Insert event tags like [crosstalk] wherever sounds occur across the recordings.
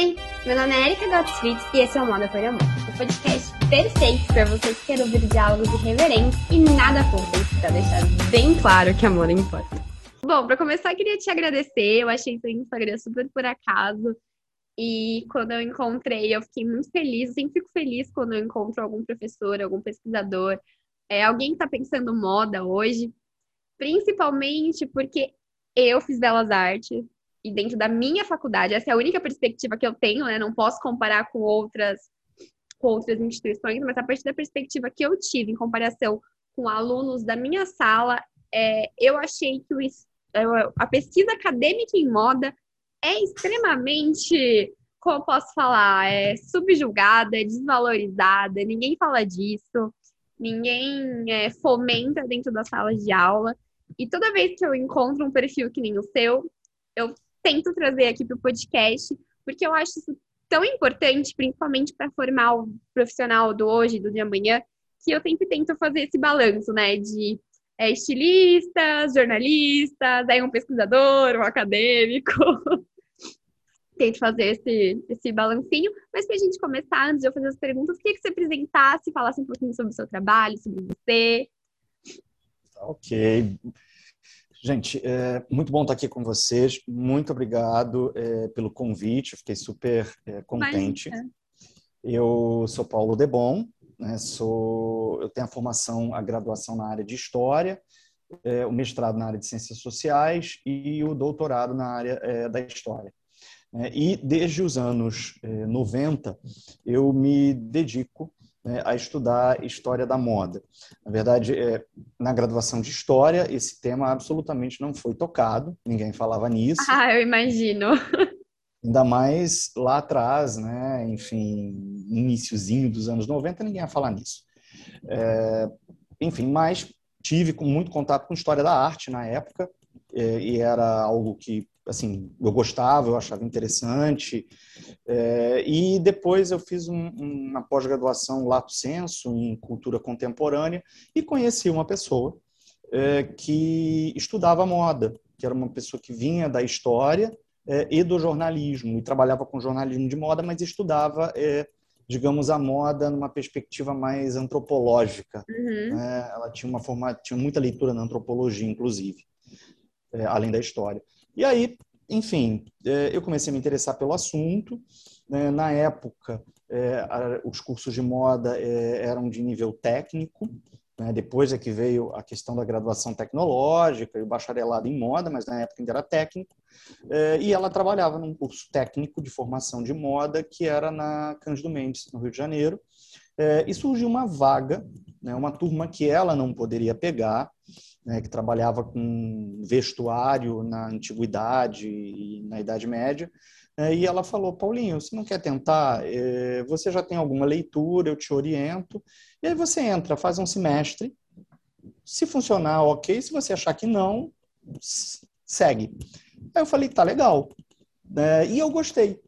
Oi, meu nome é Erika Gottfried e esse é o Moda por Amor, o podcast perfeito para você que quer ouvir diálogos irreverentes e nada fúteis, para deixar bem claro que amor importa. Bom, para começar, queria te agradecer. Eu achei seu Instagram super por acaso. E quando eu encontrei, eu fiquei muito feliz. Eu sempre fico feliz quando eu encontro algum professor, algum pesquisador, é, alguém que está pensando moda hoje. Principalmente porque eu fiz belas artes, e dentro da minha faculdade, essa é a única perspectiva que eu tenho, né? Não posso comparar com outras com outras instituições, mas a partir da perspectiva que eu tive em comparação com alunos da minha sala, é, eu achei que o, é, a pesquisa acadêmica em moda é extremamente, como posso falar, é subjugada, é desvalorizada, ninguém fala disso, ninguém é, fomenta dentro das salas de aula. E toda vez que eu encontro um perfil que nem o seu, eu tento trazer aqui para o podcast, porque eu acho isso tão importante, principalmente para formar o profissional do hoje, do de amanhã, que eu sempre tento fazer esse balanço, né, de é, estilistas, jornalistas, aí um pesquisador, um acadêmico. [laughs] tento fazer esse, esse balancinho, mas para a gente começar, antes de eu fazer as perguntas, queria que você apresentasse, falasse um pouquinho sobre o seu trabalho, sobre você. Ok. Gente, é muito bom estar aqui com vocês. Muito obrigado é, pelo convite. Fiquei super é, contente. Eu sou Paulo Debon, né, sou, eu tenho a formação, a graduação na área de História, é, o mestrado na área de Ciências Sociais e o doutorado na área é, da História. É, e desde os anos 90, eu me dedico né, a estudar história da moda. Na verdade, é, na graduação de história, esse tema absolutamente não foi tocado, ninguém falava nisso. Ah, eu imagino. [laughs] Ainda mais lá atrás, né, enfim, iníciozinho dos anos 90, ninguém ia falar nisso. É, enfim, mas tive muito contato com história da arte na época, é, e era algo que assim, eu gostava, eu achava interessante. É, e depois eu fiz um, uma pós-graduação lato senso em cultura contemporânea e conheci uma pessoa é, que estudava moda, que era uma pessoa que vinha da história é, e do jornalismo e trabalhava com jornalismo de moda, mas estudava é, digamos a moda numa perspectiva mais antropológica. Uhum. Né? Ela tinha uma forma, tinha muita leitura na antropologia, inclusive, é, além da história. E aí, enfim, é, eu comecei a me interessar pelo assunto. Né? Na época, é, os cursos de moda é, eram de nível técnico. Né? Depois é que veio a questão da graduação tecnológica e o bacharelado em moda, mas na época ainda era técnico. E ela trabalhava num curso técnico de formação de moda que era na Cândido Mendes, no Rio de Janeiro. E surgiu uma vaga, né? uma turma que ela não poderia pegar, né, que trabalhava com vestuário na antiguidade e na Idade Média. Né, e ela falou: Paulinho, você não quer tentar? É, você já tem alguma leitura, eu te oriento. E aí você entra, faz um semestre. Se funcionar, ok. Se você achar que não, segue. Aí eu falei: tá legal. É, e eu gostei.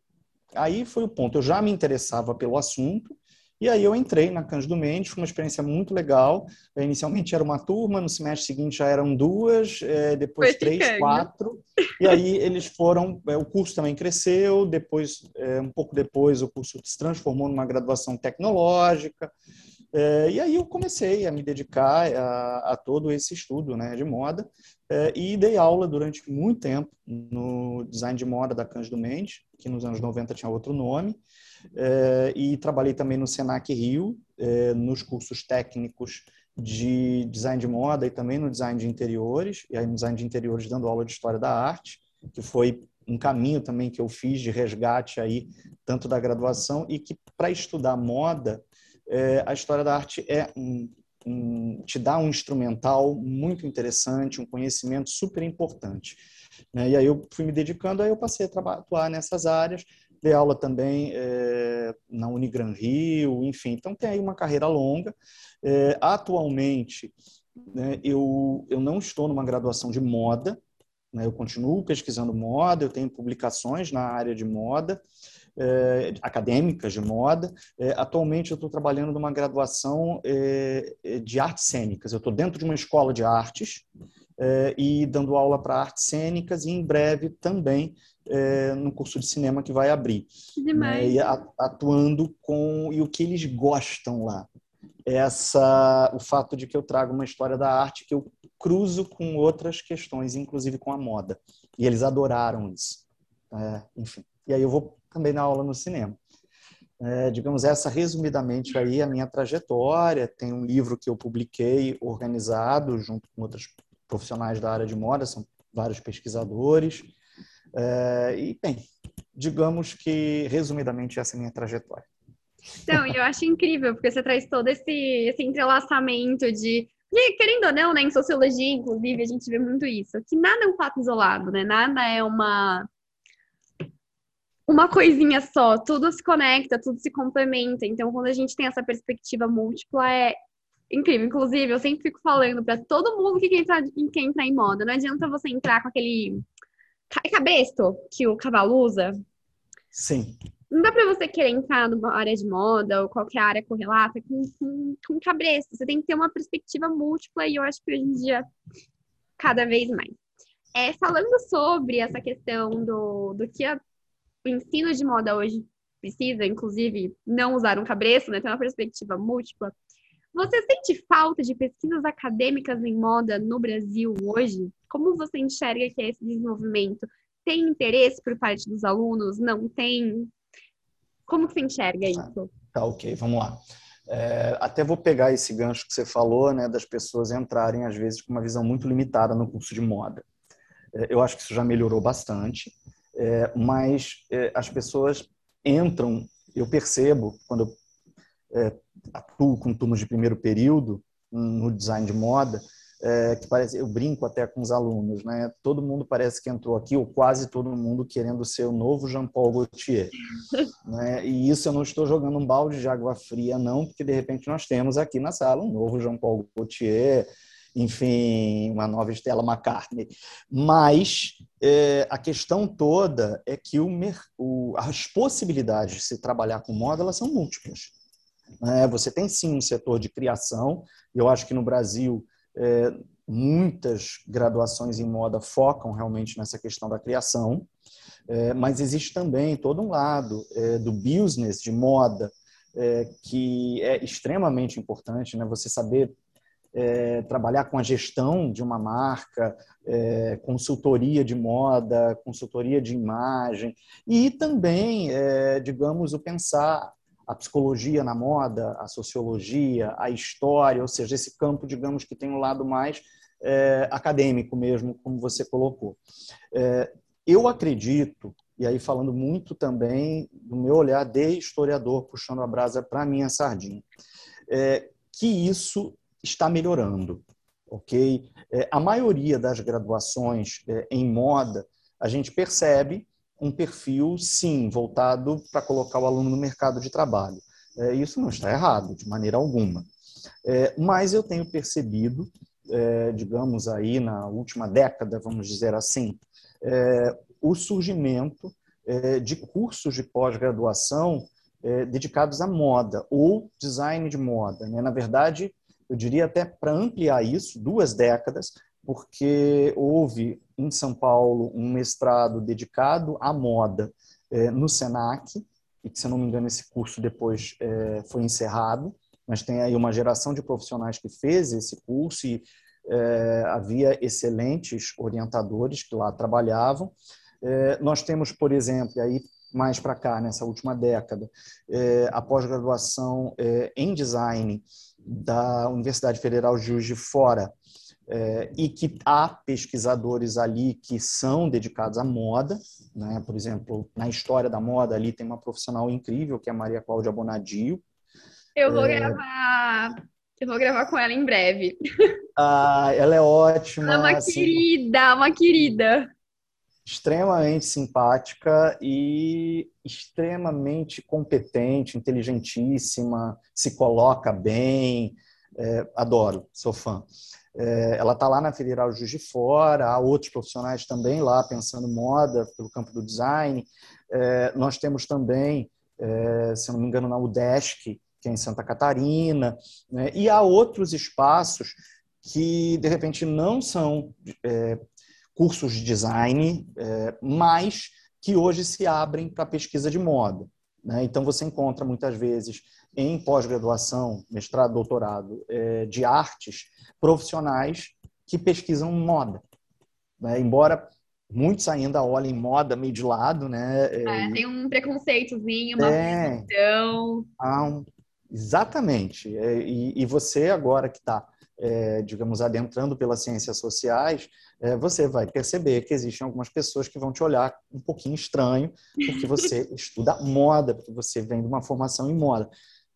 Aí foi o ponto. Eu já me interessava pelo assunto e aí eu entrei na Cândido Mendes, foi uma experiência muito legal. É, inicialmente era uma turma, no semestre seguinte já eram duas, é, depois foi três, ficando. quatro. E aí eles foram, é, o curso também cresceu, depois, um pouco depois, o curso se transformou numa graduação tecnológica. e aí eu comecei a me dedicar a, a todo esse estudo né, de moda e dei aula durante muito tempo no design de moda da Cândido Mendes, que nos anos 90 tinha outro nome. Eh, e trabalhei também no Senac Rio, eh, nos cursos técnicos de design de moda e também no design de interiores, e aí no design de interiores dando aula de história da arte, que foi um caminho também que eu fiz de resgate aí, tanto da graduação, e que para estudar moda, é, a história da arte é um, um, te dá um instrumental muito interessante, um conhecimento super importante. Né? E aí eu fui me dedicando, aí eu passei a atuar nessas áreas, dei aula também é, na Unigran Rio, enfim. Então, tem aí uma carreira longa. É, atualmente, né, eu, eu não estou numa graduação de moda, né, eu continuo pesquisando moda, eu tenho publicações na área de moda, é, acadêmicas de moda. É, atualmente, eu estou trabalhando numa graduação é, de artes cênicas. Eu estou dentro de uma escola de artes é, e dando aula para artes cênicas e em breve também é, no curso de cinema que vai abrir. Demais. Né, e atuando com e o que eles gostam lá. Essa, o fato de que eu trago uma história da arte que eu cruzo com outras questões, inclusive com a moda. E eles adoraram isso. É, enfim. E aí eu vou também dar aula no cinema. É, digamos, essa resumidamente aí a minha trajetória. Tem um livro que eu publiquei organizado junto com outros profissionais da área de moda, são vários pesquisadores. É, e, bem, digamos que resumidamente essa é a minha trajetória. Então, eu acho incrível, porque você traz todo esse, esse entrelaçamento de e, querendo ou não, né, em sociologia, inclusive, a gente vê muito isso, que nada é um fato isolado, né? Nada é uma uma coisinha só, tudo se conecta, tudo se complementa. Então, quando a gente tem essa perspectiva múltipla, é incrível. Inclusive, eu sempre fico falando para todo mundo que quer entrar, quer entrar em moda, não adianta você entrar com aquele cabesto que o cavalo usa. Sim. Não dá para você querer entrar numa área de moda ou qualquer área correlata com, com, com cabresto. Você tem que ter uma perspectiva múltipla e eu acho que hoje em dia, cada vez mais. É, falando sobre essa questão do, do que a, o ensino de moda hoje precisa, inclusive não usar um cabresto, né, ter uma perspectiva múltipla, você sente falta de pesquisas acadêmicas em moda no Brasil hoje? Como você enxerga que é esse desenvolvimento? Tem interesse por parte dos alunos? Não tem? Como você enxerga isso? Tá, tá ok, vamos lá. É, até vou pegar esse gancho que você falou, né, das pessoas entrarem, às vezes, com uma visão muito limitada no curso de moda. É, eu acho que isso já melhorou bastante, é, mas é, as pessoas entram, eu percebo, quando eu é, atuo com turmas de primeiro período no design de moda, é, que parece, eu brinco até com os alunos, né? Todo mundo parece que entrou aqui, ou quase todo mundo querendo ser o novo Jean-Paul Gaultier. [laughs] né? E isso eu não estou jogando um balde de água fria, não, porque de repente nós temos aqui na sala um novo Jean-Paul Gaultier, enfim, uma nova Stella McCartney. Mas é, a questão toda é que o, o, as possibilidades de se trabalhar com moda elas são múltiplas. Né? Você tem sim um setor de criação, eu acho que no Brasil é, muitas graduações em moda focam realmente nessa questão da criação, é, mas existe também todo um lado é, do business de moda é, que é extremamente importante, né? Você saber é, trabalhar com a gestão de uma marca, é, consultoria de moda, consultoria de imagem e também, é, digamos, o pensar a psicologia na moda, a sociologia, a história, ou seja, esse campo, digamos, que tem um lado mais é, acadêmico mesmo, como você colocou. É, eu acredito, e aí falando muito também do meu olhar de historiador, puxando a brasa para a minha sardinha, é, que isso está melhorando, ok? É, a maioria das graduações é, em moda, a gente percebe um perfil, sim, voltado para colocar o aluno no mercado de trabalho. É, isso não está errado, de maneira alguma. É, mas eu tenho percebido, é, digamos aí, na última década, vamos dizer assim, é, o surgimento é, de cursos de pós-graduação é, dedicados à moda ou design de moda. Né? Na verdade, eu diria até para ampliar isso, duas décadas, porque houve em São Paulo um mestrado dedicado à moda é, no Senac, e que, se não me engano, esse curso depois é, foi encerrado, mas tem aí uma geração de profissionais que fez esse curso e é, havia excelentes orientadores que lá trabalhavam. É, nós temos, por exemplo, aí mais para cá, nessa última década, é, a pós-graduação é, em design da Universidade Federal de Juiz de Fora, é, e que há pesquisadores ali que são dedicados à moda, né? por exemplo, na história da moda ali tem uma profissional incrível que é a Maria Cláudia Bonadio. Eu vou é... gravar, eu vou gravar com ela em breve. Ah, ela é ótima. Ela é uma assim, querida, uma querida. Extremamente simpática e extremamente competente, inteligentíssima, se coloca bem. É, adoro, sou fã. É, ela está lá na Federal Juiz de Fora, há outros profissionais também lá pensando moda pelo campo do design. É, nós temos também, é, se não me engano, na UDESC, que é em Santa Catarina, né? e há outros espaços que, de repente, não são é, cursos de design, é, mas que hoje se abrem para pesquisa de moda. Né? Então, você encontra muitas vezes em pós-graduação, mestrado, doutorado, é, de artes profissionais que pesquisam moda. Né? Embora muitos ainda olhem moda meio de lado, né? É, tem um preconceitozinho, uma é, ah, um, exatamente. É, e, e, você agora que está, é, digamos, adentrando pelas ciências sociais, é, você vai perceber que existem algumas pessoas que vão te olhar um pouquinho estranho porque você [laughs] estuda moda, porque você vem de uma formação em moda.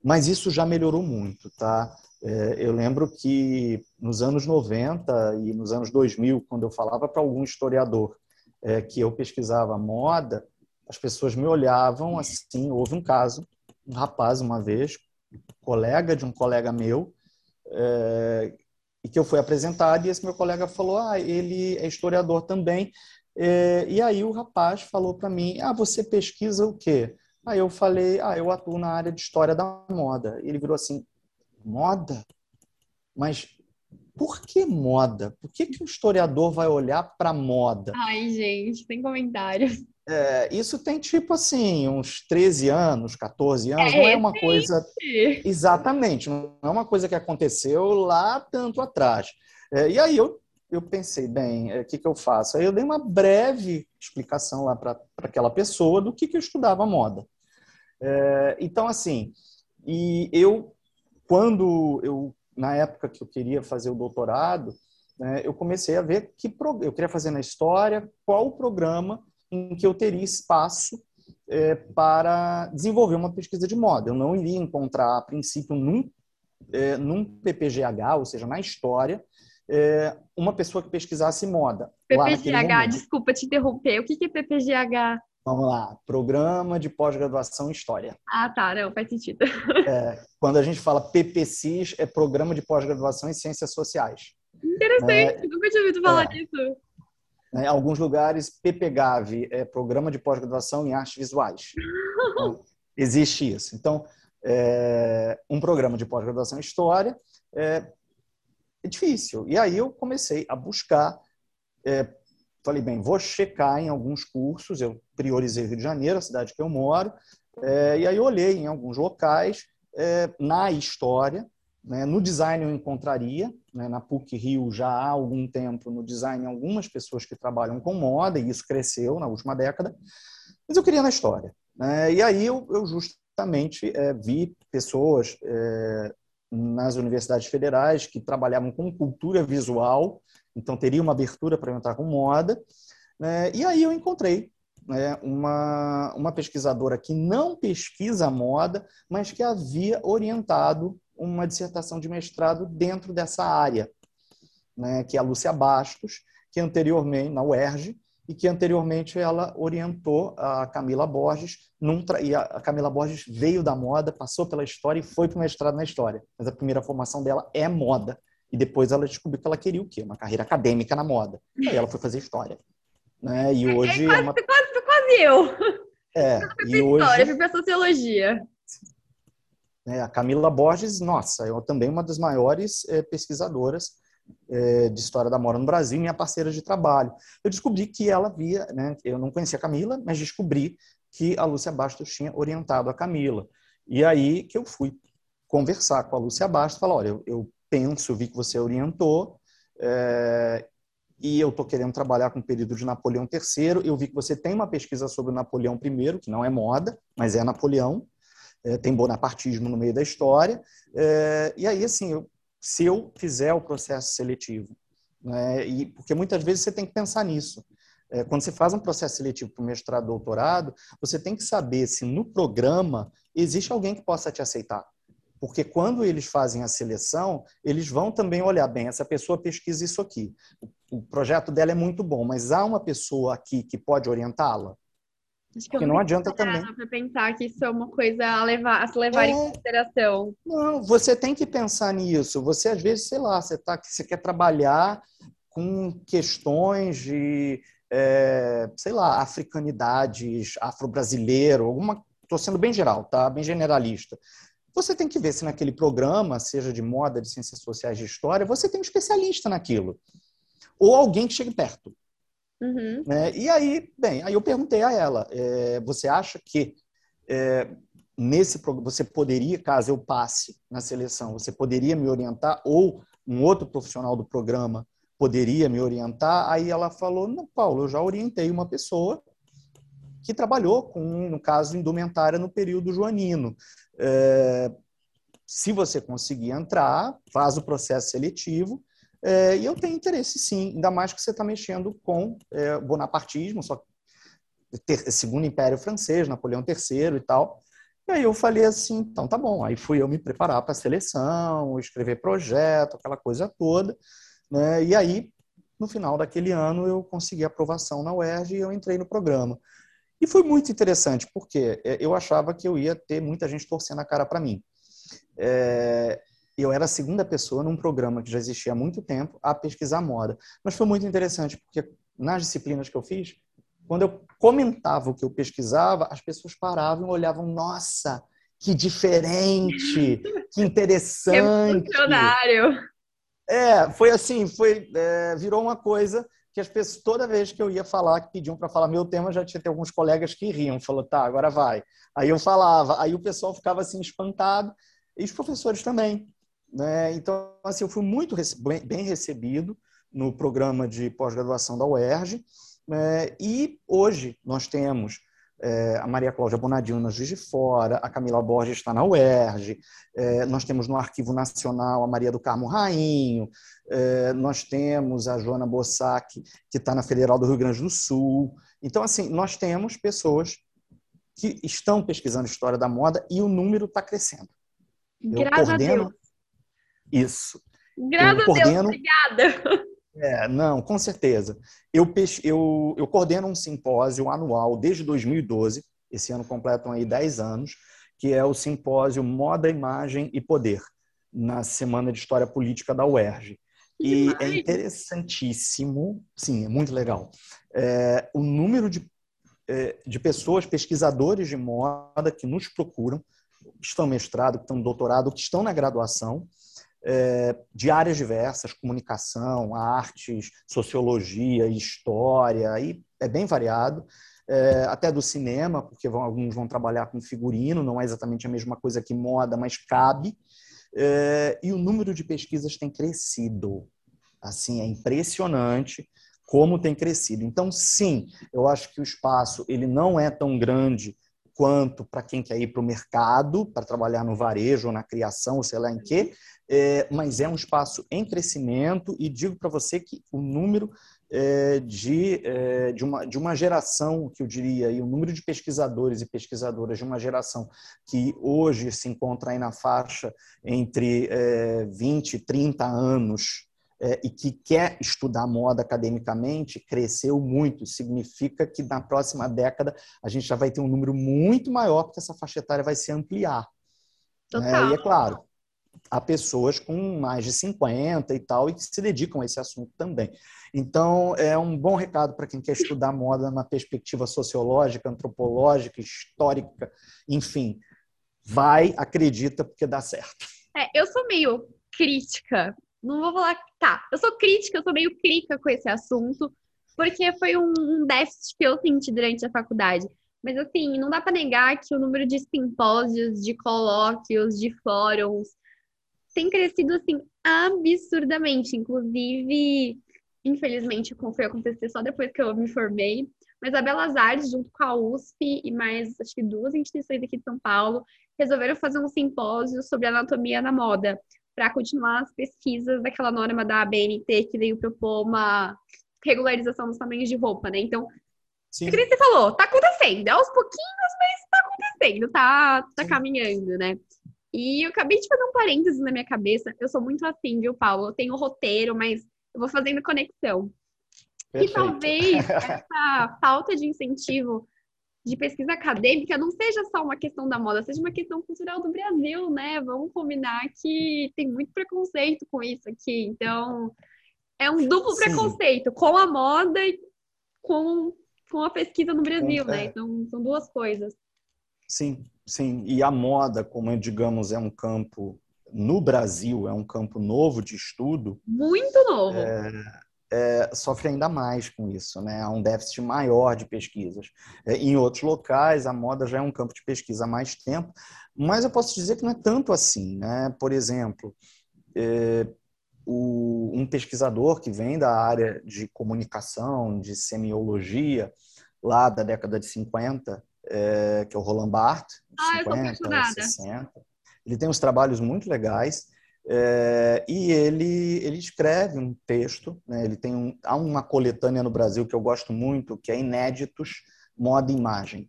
Mas isso já melhorou muito, tá? É, eu lembro que nos anos 90 e nos anos 2000, quando eu falava para algum historiador é, que eu pesquisava moda, as pessoas me olhavam assim. Houve um caso, um rapaz, uma vez, colega de um colega meu, é, e que eu fui apresentado, e esse meu colega falou: Ah, ele é historiador também. E aí o rapaz falou para mim: Ah, você pesquisa o quê? Aí eu falei: Ah, eu atuo na área de história da moda. E ele virou assim: Moda? Mas por que moda? Por que, que o historiador vai olhar para moda? Ai, gente, tem comentários. É, isso tem tipo assim, uns 13 anos, 14 anos, é, não é uma sim. coisa. Exatamente, não é uma coisa que aconteceu lá tanto atrás. É, e aí eu, eu pensei, bem, o é, que, que eu faço? Aí eu dei uma breve explicação lá para aquela pessoa do que, que eu estudava moda. É, então, assim, e eu, quando eu na época que eu queria fazer o doutorado, né, eu comecei a ver que pro... eu queria fazer na história, qual o programa em que eu teria espaço é, para desenvolver uma pesquisa de moda. Eu não iria encontrar, a princípio, num, é, num PPGH, ou seja, na história, é, uma pessoa que pesquisasse moda. PPGH, desculpa te interromper. O que é PPGH? Vamos lá, Programa de Pós-Graduação em História. Ah, tá, não, faz sentido. É, quando a gente fala PPCIS, é Programa de Pós-Graduação em Ciências Sociais. Interessante, é, nunca tinha ouvido falar é, disso. Em alguns lugares, PPGAV é Programa de Pós-Graduação em Artes Visuais. Então, [laughs] existe isso. Então, é, um programa de pós-graduação em História é, é, difícil. E aí eu comecei a buscar é, Falei, bem, vou checar em alguns cursos, eu priorizei Rio de Janeiro, a cidade que eu moro, é, e aí olhei em alguns locais, é, na história, né, no design eu encontraria, né, na PUC Rio já há algum tempo no design algumas pessoas que trabalham com moda, e isso cresceu na última década, mas eu queria na história. Né, e aí eu, eu justamente é, vi pessoas é, nas universidades federais que trabalhavam com cultura visual, então teria uma abertura para entrar com moda. Né? E aí eu encontrei né, uma, uma pesquisadora que não pesquisa moda, mas que havia orientado uma dissertação de mestrado dentro dessa área, né, que é a Lúcia Bastos, que anteriormente, na UERJ, e que anteriormente ela orientou a Camila Borges, num e a Camila Borges veio da moda, passou pela história e foi para o mestrado na história. Mas a primeira formação dela é moda. E depois ela descobriu que ela queria o quê? Uma carreira acadêmica na moda. Aí ela foi fazer história. Né? E hoje é, quase, é uma... quase, quase eu. É, eu e hoje... história, fui para sociologia. É, a Camila Borges, nossa, é também uma das maiores é, pesquisadoras é, de história da moda no Brasil, minha parceira de trabalho. Eu descobri que ela via, né, eu não conhecia a Camila, mas descobri que a Lúcia Bastos tinha orientado a Camila. E aí que eu fui conversar com a Lúcia Bastos, falar, olha, eu, eu penso, vi que você orientou, é, e eu estou querendo trabalhar com o período de Napoleão III. Eu vi que você tem uma pesquisa sobre Napoleão I, que não é moda, mas é Napoleão. É, tem bonapartismo no meio da história. É, e aí, assim, eu, se eu fizer o processo seletivo, né, e, porque muitas vezes você tem que pensar nisso. É, quando você faz um processo seletivo para mestrado, doutorado, você tem que saber se no programa existe alguém que possa te aceitar. Porque quando eles fazem a seleção, eles vão também olhar bem, essa pessoa pesquisa isso aqui. O projeto dela é muito bom, mas há uma pessoa aqui que pode orientá-la? Acho que não adianta também. para pensar que isso é uma coisa a levar, a se levar é, em consideração. Não, você tem que pensar nisso. Você às vezes, sei lá, você tá, você quer trabalhar com questões de, é, sei lá, africanidades, afro-brasileiro, alguma. Estou sendo bem geral, tá? Bem generalista você tem que ver se naquele programa, seja de moda, de ciências sociais, de história, você tem um especialista naquilo. Ou alguém que chegue perto. Uhum. Né? E aí, bem, aí eu perguntei a ela: é, você acha que é, nesse você poderia, caso eu passe na seleção, você poderia me orientar ou um outro profissional do programa poderia me orientar? Aí ela falou: não, Paulo, eu já orientei uma pessoa que trabalhou com, no caso, indumentária no período joanino. É, se você conseguir entrar, faz o processo seletivo. É, e eu tenho interesse, sim, ainda mais que você está mexendo com é, bonapartismo, só ter, segundo Império Francês, Napoleão III e tal. E aí eu falei assim, então tá bom. Aí fui eu me preparar para a seleção, escrever projeto, aquela coisa toda. Né? E aí, no final daquele ano, eu consegui aprovação na UERJ e eu entrei no programa. E foi muito interessante, porque é, eu achava que eu ia ter muita gente torcendo a cara para mim. É, eu era a segunda pessoa num programa que já existia há muito tempo a pesquisar moda. Mas foi muito interessante, porque nas disciplinas que eu fiz, quando eu comentava o que eu pesquisava, as pessoas paravam e olhavam, nossa, que diferente, que [laughs] interessante. Revolucionário. É, foi assim, foi, é, virou uma coisa que as pessoas, toda vez que eu ia falar, que pediam para falar meu tema, já tinha alguns colegas que riam, falou, tá, agora vai. Aí eu falava, aí o pessoal ficava assim espantado, e os professores também. Né? Então, assim, eu fui muito bem recebido no programa de pós-graduação da UERJ, né? e hoje nós temos é, a Maria Cláudia Bonadinho na Juiz de Fora, a Camila Borges está na UERJ, é, nós temos no Arquivo Nacional a Maria do Carmo Rainho, é, nós temos a Joana Bossac, que está na Federal do Rio Grande do Sul. Então, assim, nós temos pessoas que estão pesquisando história da moda e o número está crescendo. Graças a Deus. Isso. Graças a Deus, obrigada. É, não, com certeza. Eu, eu, eu coordeno um simpósio anual desde 2012, esse ano completam aí 10 anos, que é o simpósio Moda, Imagem e Poder, na Semana de História Política da UERJ. E é interessantíssimo, sim, é muito legal, é, o número de, é, de pessoas, pesquisadores de moda que nos procuram, que estão mestrado, que estão doutorado, que estão na graduação, de áreas diversas, comunicação, artes, sociologia, história, e é bem variado. É, até do cinema, porque vão, alguns vão trabalhar com figurino, não é exatamente a mesma coisa que moda, mas cabe. É, e o número de pesquisas tem crescido. Assim, é impressionante como tem crescido. Então, sim, eu acho que o espaço ele não é tão grande quanto para quem quer ir para o mercado, para trabalhar no varejo ou na criação, ou sei lá em quê, é, mas é um espaço em crescimento e digo para você que o número é, de, é, de, uma, de uma geração, que eu diria, e o número de pesquisadores e pesquisadoras de uma geração que hoje se encontra aí na faixa entre é, 20 e 30 anos, é, e que quer estudar moda academicamente cresceu muito. Significa que na próxima década a gente já vai ter um número muito maior, porque essa faixa etária vai se ampliar. É, e é claro, há pessoas com mais de 50 e tal, e que se dedicam a esse assunto também. Então, é um bom recado para quem quer estudar moda na perspectiva sociológica, antropológica, histórica, enfim. Vai, acredita, porque dá certo. É, eu sou meio crítica não vou falar, tá, eu sou crítica, eu sou meio crítica com esse assunto, porque foi um, um déficit que eu senti durante a faculdade. Mas assim, não dá para negar que o número de simpósios, de colóquios, de fóruns tem crescido assim absurdamente. Inclusive, infelizmente, foi acontecer só depois que eu me formei. Mas a Belas Artes, junto com a USP e mais acho que duas instituições aqui de São Paulo, resolveram fazer um simpósio sobre anatomia na moda para continuar as pesquisas daquela norma da ABNT que veio propor uma regularização dos tamanhos de roupa, né? Então, Sim. o que você falou, tá acontecendo, é aos pouquinhos, mas tá acontecendo, tá, tá caminhando, né? E eu acabei de fazer um parênteses na minha cabeça. Eu sou muito assim, viu, Paulo? Eu tenho roteiro, mas eu vou fazendo conexão. Perfeito. E talvez [laughs] essa falta de incentivo de pesquisa acadêmica não seja só uma questão da moda, seja uma questão cultural do Brasil, né? Vamos combinar que tem muito preconceito com isso aqui. Então, é um duplo Sim. preconceito com a moda e com, com a pesquisa no Brasil, né? é. né? Então, são duas coisas. Sim, sim. E a moda, como digamos, é um campo no Brasil, é um campo novo de estudo. Muito novo. É, é, sofre ainda mais com isso, né? Há um déficit maior de pesquisas. É, em outros locais, a moda já é um campo de pesquisa há mais tempo, mas eu posso dizer que não é tanto assim, né? Por exemplo, é, o, um pesquisador que vem da área de comunicação, de semiologia, lá da década de 50, é, que é o Roland Barthes, ah, 50, 60. Ele tem uns trabalhos muito legais é, e ele, ele escreve um texto, né, ele tem um, há uma coletânea no Brasil que eu gosto muito, que é Inéditos, Moda e Imagem,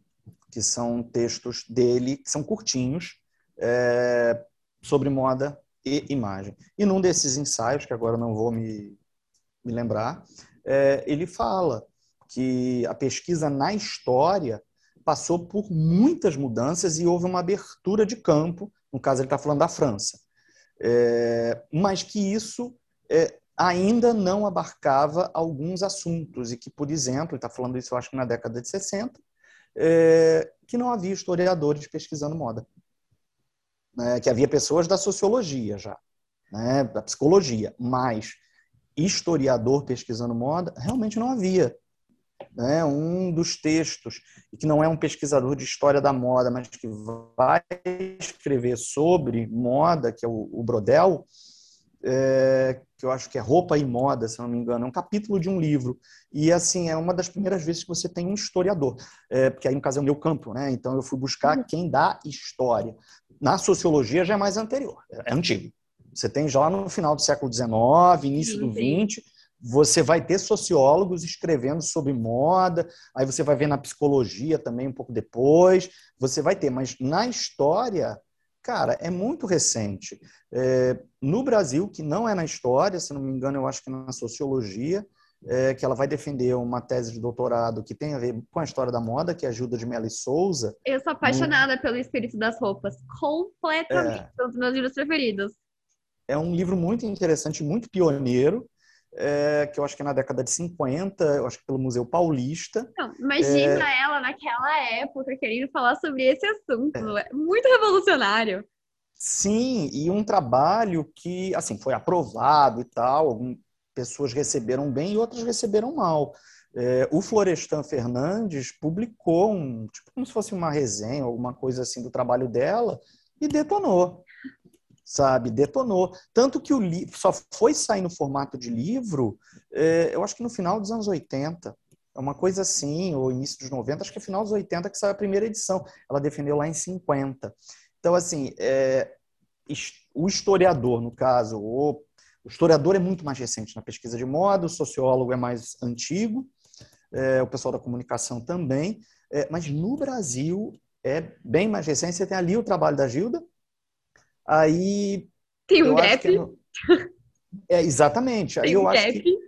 que são textos dele, que são curtinhos, é, sobre moda e imagem. E num desses ensaios, que agora não vou me, me lembrar, é, ele fala que a pesquisa na história passou por muitas mudanças e houve uma abertura de campo, no caso ele está falando da França, é, mas que isso é, ainda não abarcava alguns assuntos e que, por exemplo, está falando isso, eu acho que na década de 60, é, que não havia historiadores pesquisando moda, né, que havia pessoas da sociologia já, né, da psicologia, mas historiador pesquisando moda realmente não havia. Né, um dos textos, e que não é um pesquisador de história da moda, mas que vai escrever sobre moda, que é o, o Brodel, é, que eu acho que é Roupa e Moda, se não me engano, é um capítulo de um livro. E, assim, é uma das primeiras vezes que você tem um historiador, é, porque aí, no caso, é o meu campo, né? Então, eu fui buscar uhum. quem dá história. Na sociologia já é mais anterior, é antigo. Você tem já no final do século XIX, início do XX, você vai ter sociólogos escrevendo sobre moda, aí você vai ver na psicologia também um pouco depois, você vai ter, mas na história, cara, é muito recente. É, no Brasil, que não é na história, se não me engano, eu acho que é na sociologia, é, que ela vai defender uma tese de doutorado que tem a ver com a história da moda, que é a Gilda de Mello Souza. Eu sou apaixonada no... pelo espírito das roupas, completamente, é... são os meus livros preferidos. É um livro muito interessante, muito pioneiro, é, que eu acho que é na década de 50, eu acho que pelo Museu Paulista. Não, imagina é... ela naquela época querendo falar sobre esse assunto. É. Muito revolucionário. Sim, e um trabalho que, assim, foi aprovado e tal, algumas pessoas receberam bem e outras receberam mal. É, o Florestan Fernandes publicou um, tipo como se fosse uma resenha, alguma coisa assim do trabalho dela e detonou sabe? Detonou. Tanto que o livro só foi sair no formato de livro, é, eu acho que no final dos anos 80. É uma coisa assim, ou início dos 90, acho que é final dos 80 que saiu a primeira edição. Ela defendeu lá em 50. Então, assim, é, o historiador, no caso, o, o, historiador é muito mais recente na pesquisa de moda, o sociólogo é mais antigo, é, o pessoal da comunicação também, mas no Brasil é bem mais recente. Você tem ali o trabalho da Gilda, Aí. Tem um gap. É, é, exatamente. Aí Tem eu um acho gap. que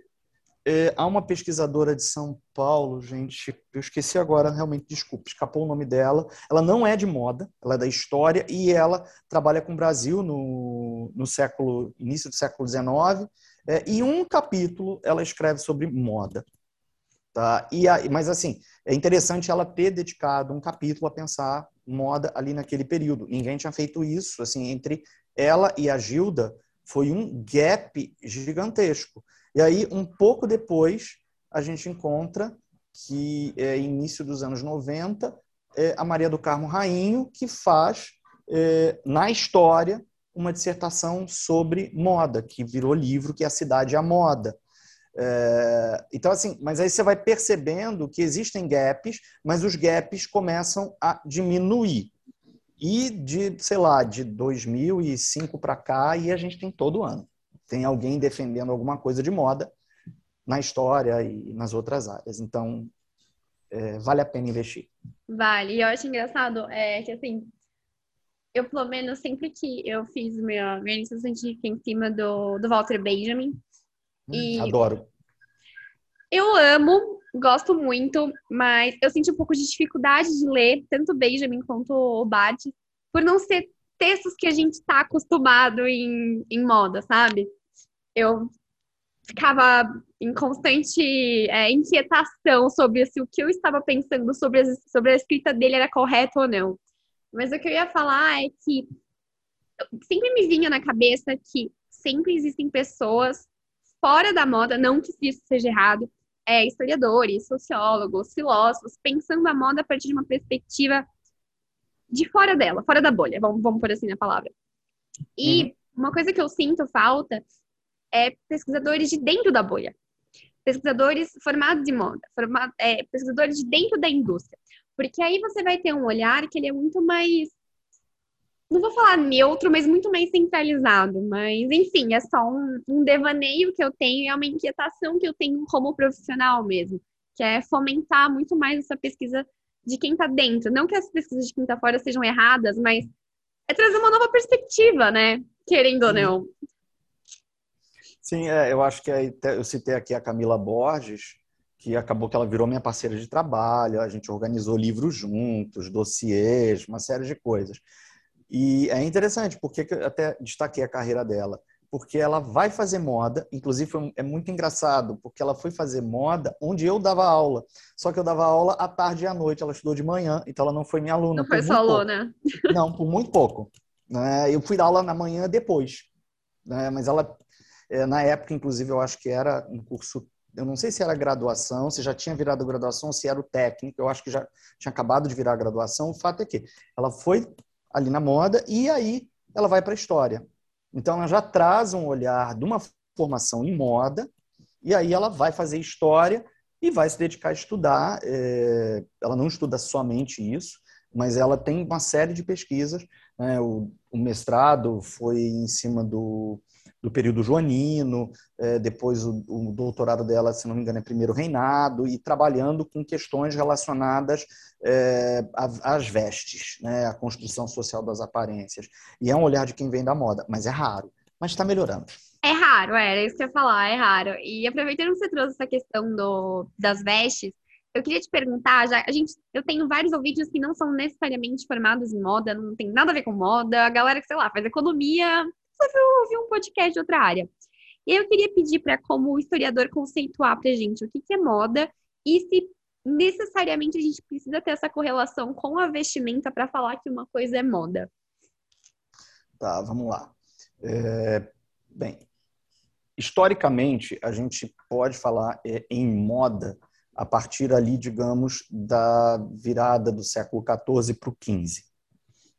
é, há uma pesquisadora de São Paulo, gente, eu esqueci agora, realmente, desculpa, escapou o nome dela. Ela não é de moda, ela é da história e ela trabalha com o Brasil no, no século, início do século XIX. É, e um capítulo ela escreve sobre moda. Tá? E a, mas assim, é interessante ela ter dedicado um capítulo a pensar moda ali naquele período. Ninguém tinha feito isso, assim, entre ela e a Gilda foi um gap gigantesco. E aí, um pouco depois, a gente encontra que é início dos anos 90, é a Maria do Carmo Rainho, que faz é, na história uma dissertação sobre moda, que virou livro, que é A Cidade e a Moda. É, então, assim, mas aí você vai percebendo que existem gaps, mas os gaps começam a diminuir. E de, sei lá, de 2005 para cá, e a gente tem todo ano. Tem alguém defendendo alguma coisa de moda na história e nas outras áreas. Então, é, vale a pena investir. Vale. E eu acho engraçado é, que, assim, eu, pelo menos, sempre que eu fiz minha, minha iniciação científica em cima do, do Walter Benjamin, e Adoro. Eu amo, gosto muito, mas eu senti um pouco de dificuldade de ler tanto Benjamin quanto o Bart, por não ser textos que a gente está acostumado em, em moda, sabe? Eu ficava em constante é, inquietação sobre se o que eu estava pensando sobre a, sobre a escrita dele era correto ou não. Mas o que eu ia falar é que sempre me vinha na cabeça que sempre existem pessoas fora da moda, não que isso seja errado, é, historiadores, sociólogos, filósofos, pensando a moda a partir de uma perspectiva de fora dela, fora da bolha, vamos, vamos por assim na palavra. E uhum. uma coisa que eu sinto falta é pesquisadores de dentro da bolha. Pesquisadores formados em moda, formado, é, pesquisadores de dentro da indústria. Porque aí você vai ter um olhar que ele é muito mais não vou falar neutro, mas muito mais centralizado. Mas, enfim, é só um, um devaneio que eu tenho, é uma inquietação que eu tenho como profissional mesmo, que é fomentar muito mais essa pesquisa de quem está dentro. Não que as pesquisas de quem está fora sejam erradas, mas é trazer uma nova perspectiva, né? Querendo ou não. Sim, é, eu acho que eu citei aqui a Camila Borges, que acabou que ela virou minha parceira de trabalho, a gente organizou livros juntos, dossiês, uma série de coisas. E é interessante, porque eu até destaquei a carreira dela, porque ela vai fazer moda, inclusive é muito engraçado, porque ela foi fazer moda onde eu dava aula. Só que eu dava aula à tarde e à noite, ela estudou de manhã, então ela não foi minha aluna. Não foi sua aluna? [laughs] Não, por muito pouco. Né? Eu fui dar aula na manhã depois. Né? Mas ela, é, na época, inclusive, eu acho que era um curso eu não sei se era graduação, se já tinha virado graduação, se era o técnico, eu acho que já tinha acabado de virar graduação. O fato é que ela foi ali na moda e aí ela vai para a história. Então ela já traz um olhar de uma formação em moda e aí ela vai fazer história e vai se dedicar a estudar. É, ela não estuda somente isso, mas ela tem uma série de pesquisas. Né? O, o mestrado foi em cima do do período joanino, é, depois o, o, doutorado dela, se não me engano, é primeiro reinado, e trabalhando com questões relacionadas é, às vestes, né, à construção social das aparências. E é um olhar de quem vem da moda, mas é raro, mas está melhorando. É raro, é, era isso que eu ia falar, é raro. E aproveitando que você trouxe essa questão do, das vestes, eu queria te perguntar, já a gente, eu tenho vários ouvintes que não são necessariamente formados em moda, não tem nada a ver com moda, a galera que, sei lá, faz economia, resolveu ouvir um podcast de outra área. E eu queria pedir para, como historiador, conceituar para a gente o que, que é moda e se necessariamente a gente precisa ter essa correlação com a vestimenta para falar que uma coisa é moda. Tá, vamos lá. É, bem, historicamente, a gente pode falar é, em moda a partir ali, digamos, da virada do século XIV para o XV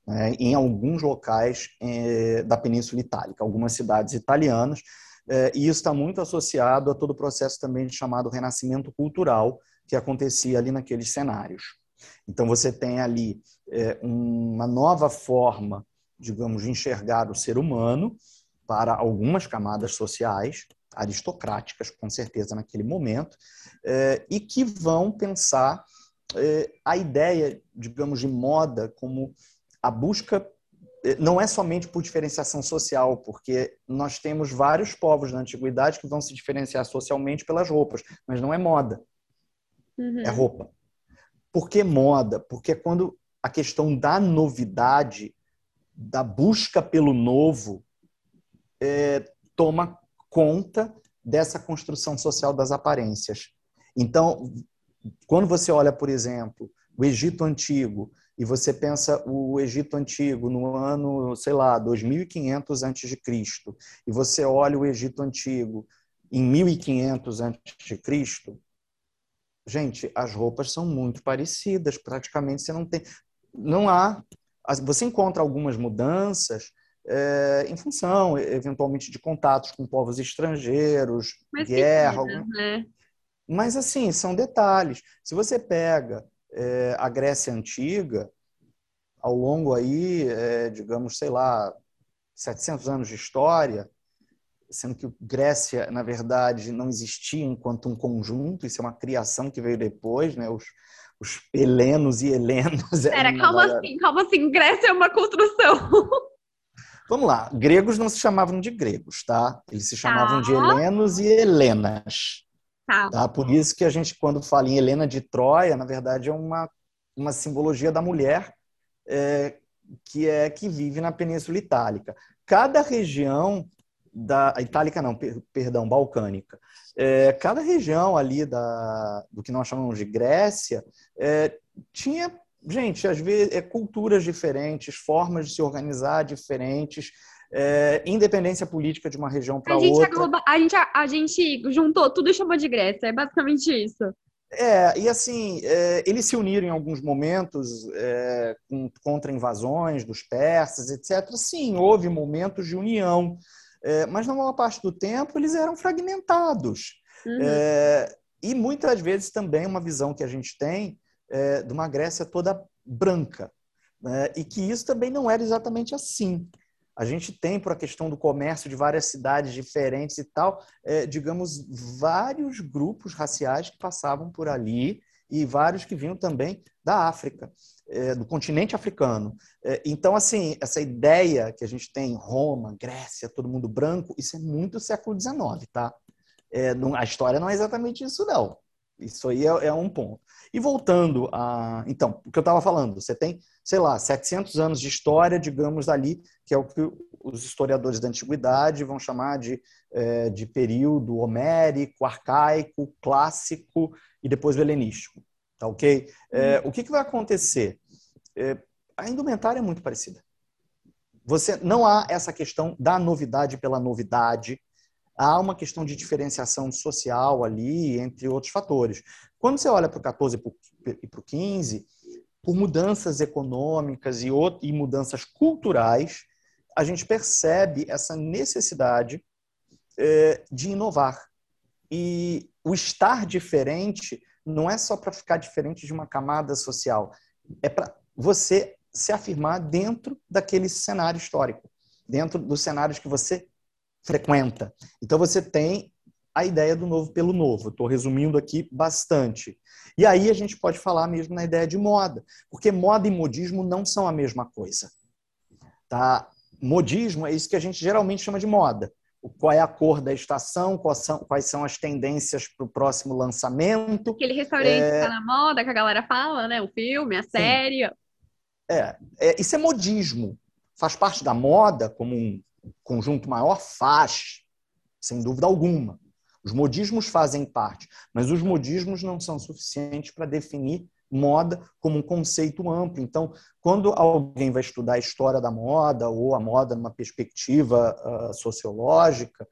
né, em alguns locais é, da Península Itálica, algumas cidades italianas, é, e isso está muito associado a todo o processo também chamado renascimento cultural que acontecia ali naqueles cenários. Então você tem ali é, uma nova forma, digamos, de enxergar o ser humano para algumas camadas sociais, aristocráticas, com certeza, naquele momento, e que vão pensar a ideia, digamos, de moda como a busca eh, não é somente por diferenciação social, porque nós temos vários povos na antiguidade que vão se diferenciar socialmente pelas roupas, mas não é moda, uhum. é roupa. Por que moda? Porque quando a questão da novidade, da busca pelo novo, é, toma conta dessa construção social das aparências. Então, quando você olha, por exemplo, o Egito Antigo, e você pensa o Egito Antigo no ano, sei lá, 2500 a.C., e você olha o Egito Antigo em 1500 a.C., gente, as roupas são muito parecidas, praticamente você não tem. Não há. Você encontra algumas mudanças é, em função, eventualmente, de contatos com povos estrangeiros, Mas guerra. algum... né? Mas, assim, são detalhes. Se você pega é, a Grécia Antiga, ao longo aí, é, digamos, sei lá, 700 anos de história, sendo que Grécia, na verdade, não existia enquanto um conjunto, isso é uma criação que veio depois, né? Os, os helenos e helenas. [laughs] Pera, calma assim, calma assim, Grécia é uma construção. [laughs] Vamos lá, gregos não se chamavam de gregos, tá? Eles se chamavam tá. de helenos e helenas. Tá. tá. Por isso que a gente, quando fala em Helena de Troia, na verdade é uma, uma simbologia da mulher é, que é que vive na Península Itálica. Cada região da Itálica não, per, perdão, balcânica. É, cada região ali da, do que nós chamamos de Grécia é, tinha gente, às vezes é culturas diferentes, formas de se organizar diferentes, é, independência política de uma região para outra. Agloba, a, gente, a, a, gente juntou tudo e chamou de Grécia, é basicamente isso. É, e assim, é, eles se uniram em alguns momentos é, com, contra invasões dos persas, etc. Sim, houve momentos de união, é, mas na maior parte do tempo eles eram fragmentados. Uhum. É, e muitas vezes também uma visão que a gente tem é, de uma Grécia toda branca, né? e que isso também não era exatamente assim. A gente tem, por a questão do comércio de várias cidades diferentes e tal, é, digamos, vários grupos raciais que passavam por ali e vários que vinham também da África, é, do continente africano. É, então, assim, essa ideia que a gente tem, Roma, Grécia, todo mundo branco, isso é muito século XIX, tá? É, não, a história não é exatamente isso, não. Isso aí é, é um ponto. E voltando a. Então, o que eu estava falando, você tem, sei lá, 700 anos de história, digamos, ali, que é o que os historiadores da antiguidade vão chamar de, é, de período homérico, arcaico, clássico e depois o helenístico. Tá ok? É, o que, que vai acontecer? É, a indumentária é muito parecida. Você não há essa questão da novidade pela novidade, há uma questão de diferenciação social ali, entre outros fatores. Quando você olha para o 14 e para o 15, por mudanças econômicas e, e mudanças culturais, a gente percebe essa necessidade é, de inovar. E o estar diferente não é só para ficar diferente de uma camada social, é para você se afirmar dentro daquele cenário histórico, dentro dos cenários que você frequenta. Então você tem a ideia do novo pelo novo. Estou resumindo aqui bastante. E aí a gente pode falar mesmo na ideia de moda, porque moda e modismo não são a mesma coisa. Tá? Modismo é isso que a gente geralmente chama de moda. Qual é a cor da estação, quais são, quais são as tendências para o próximo lançamento. Aquele restaurante é... que está na moda, que a galera fala, né? O filme, a série. É, é, isso é modismo. Faz parte da moda como um conjunto maior? Faz, sem dúvida alguma. Os modismos fazem parte, mas os modismos não são suficientes para definir moda como um conceito amplo. Então, quando alguém vai estudar a história da moda ou a moda numa perspectiva uh, sociológica,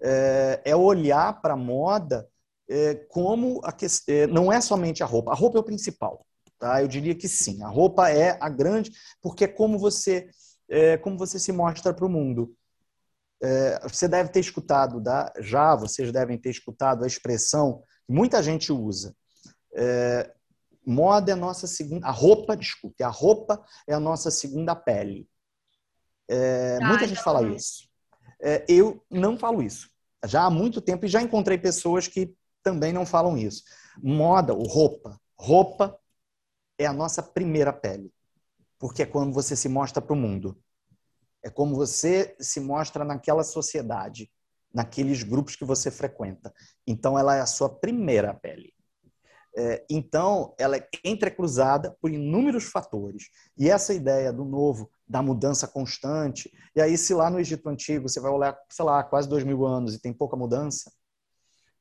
é, é olhar para a moda é, como a que, é, não é somente a roupa. A roupa é o principal, tá? Eu diria que sim. A roupa é a grande, porque é como você é, como você se mostra para o mundo. É, você deve ter escutado, da, já vocês devem ter escutado a expressão que muita gente usa. É, moda é a nossa segunda. A roupa, desculpe, a roupa é a nossa segunda pele. É, ah, muita gente fala isso. É, eu não falo isso. Já há muito tempo e já encontrei pessoas que também não falam isso. Moda, ou roupa. Roupa é a nossa primeira pele porque é quando você se mostra para o mundo. É como você se mostra naquela sociedade, naqueles grupos que você frequenta. Então, ela é a sua primeira pele. É, então, ela é entrecruzada por inúmeros fatores. E essa ideia do novo, da mudança constante, e aí se lá no Egito Antigo você vai olhar, sei lá, quase dois mil anos e tem pouca mudança,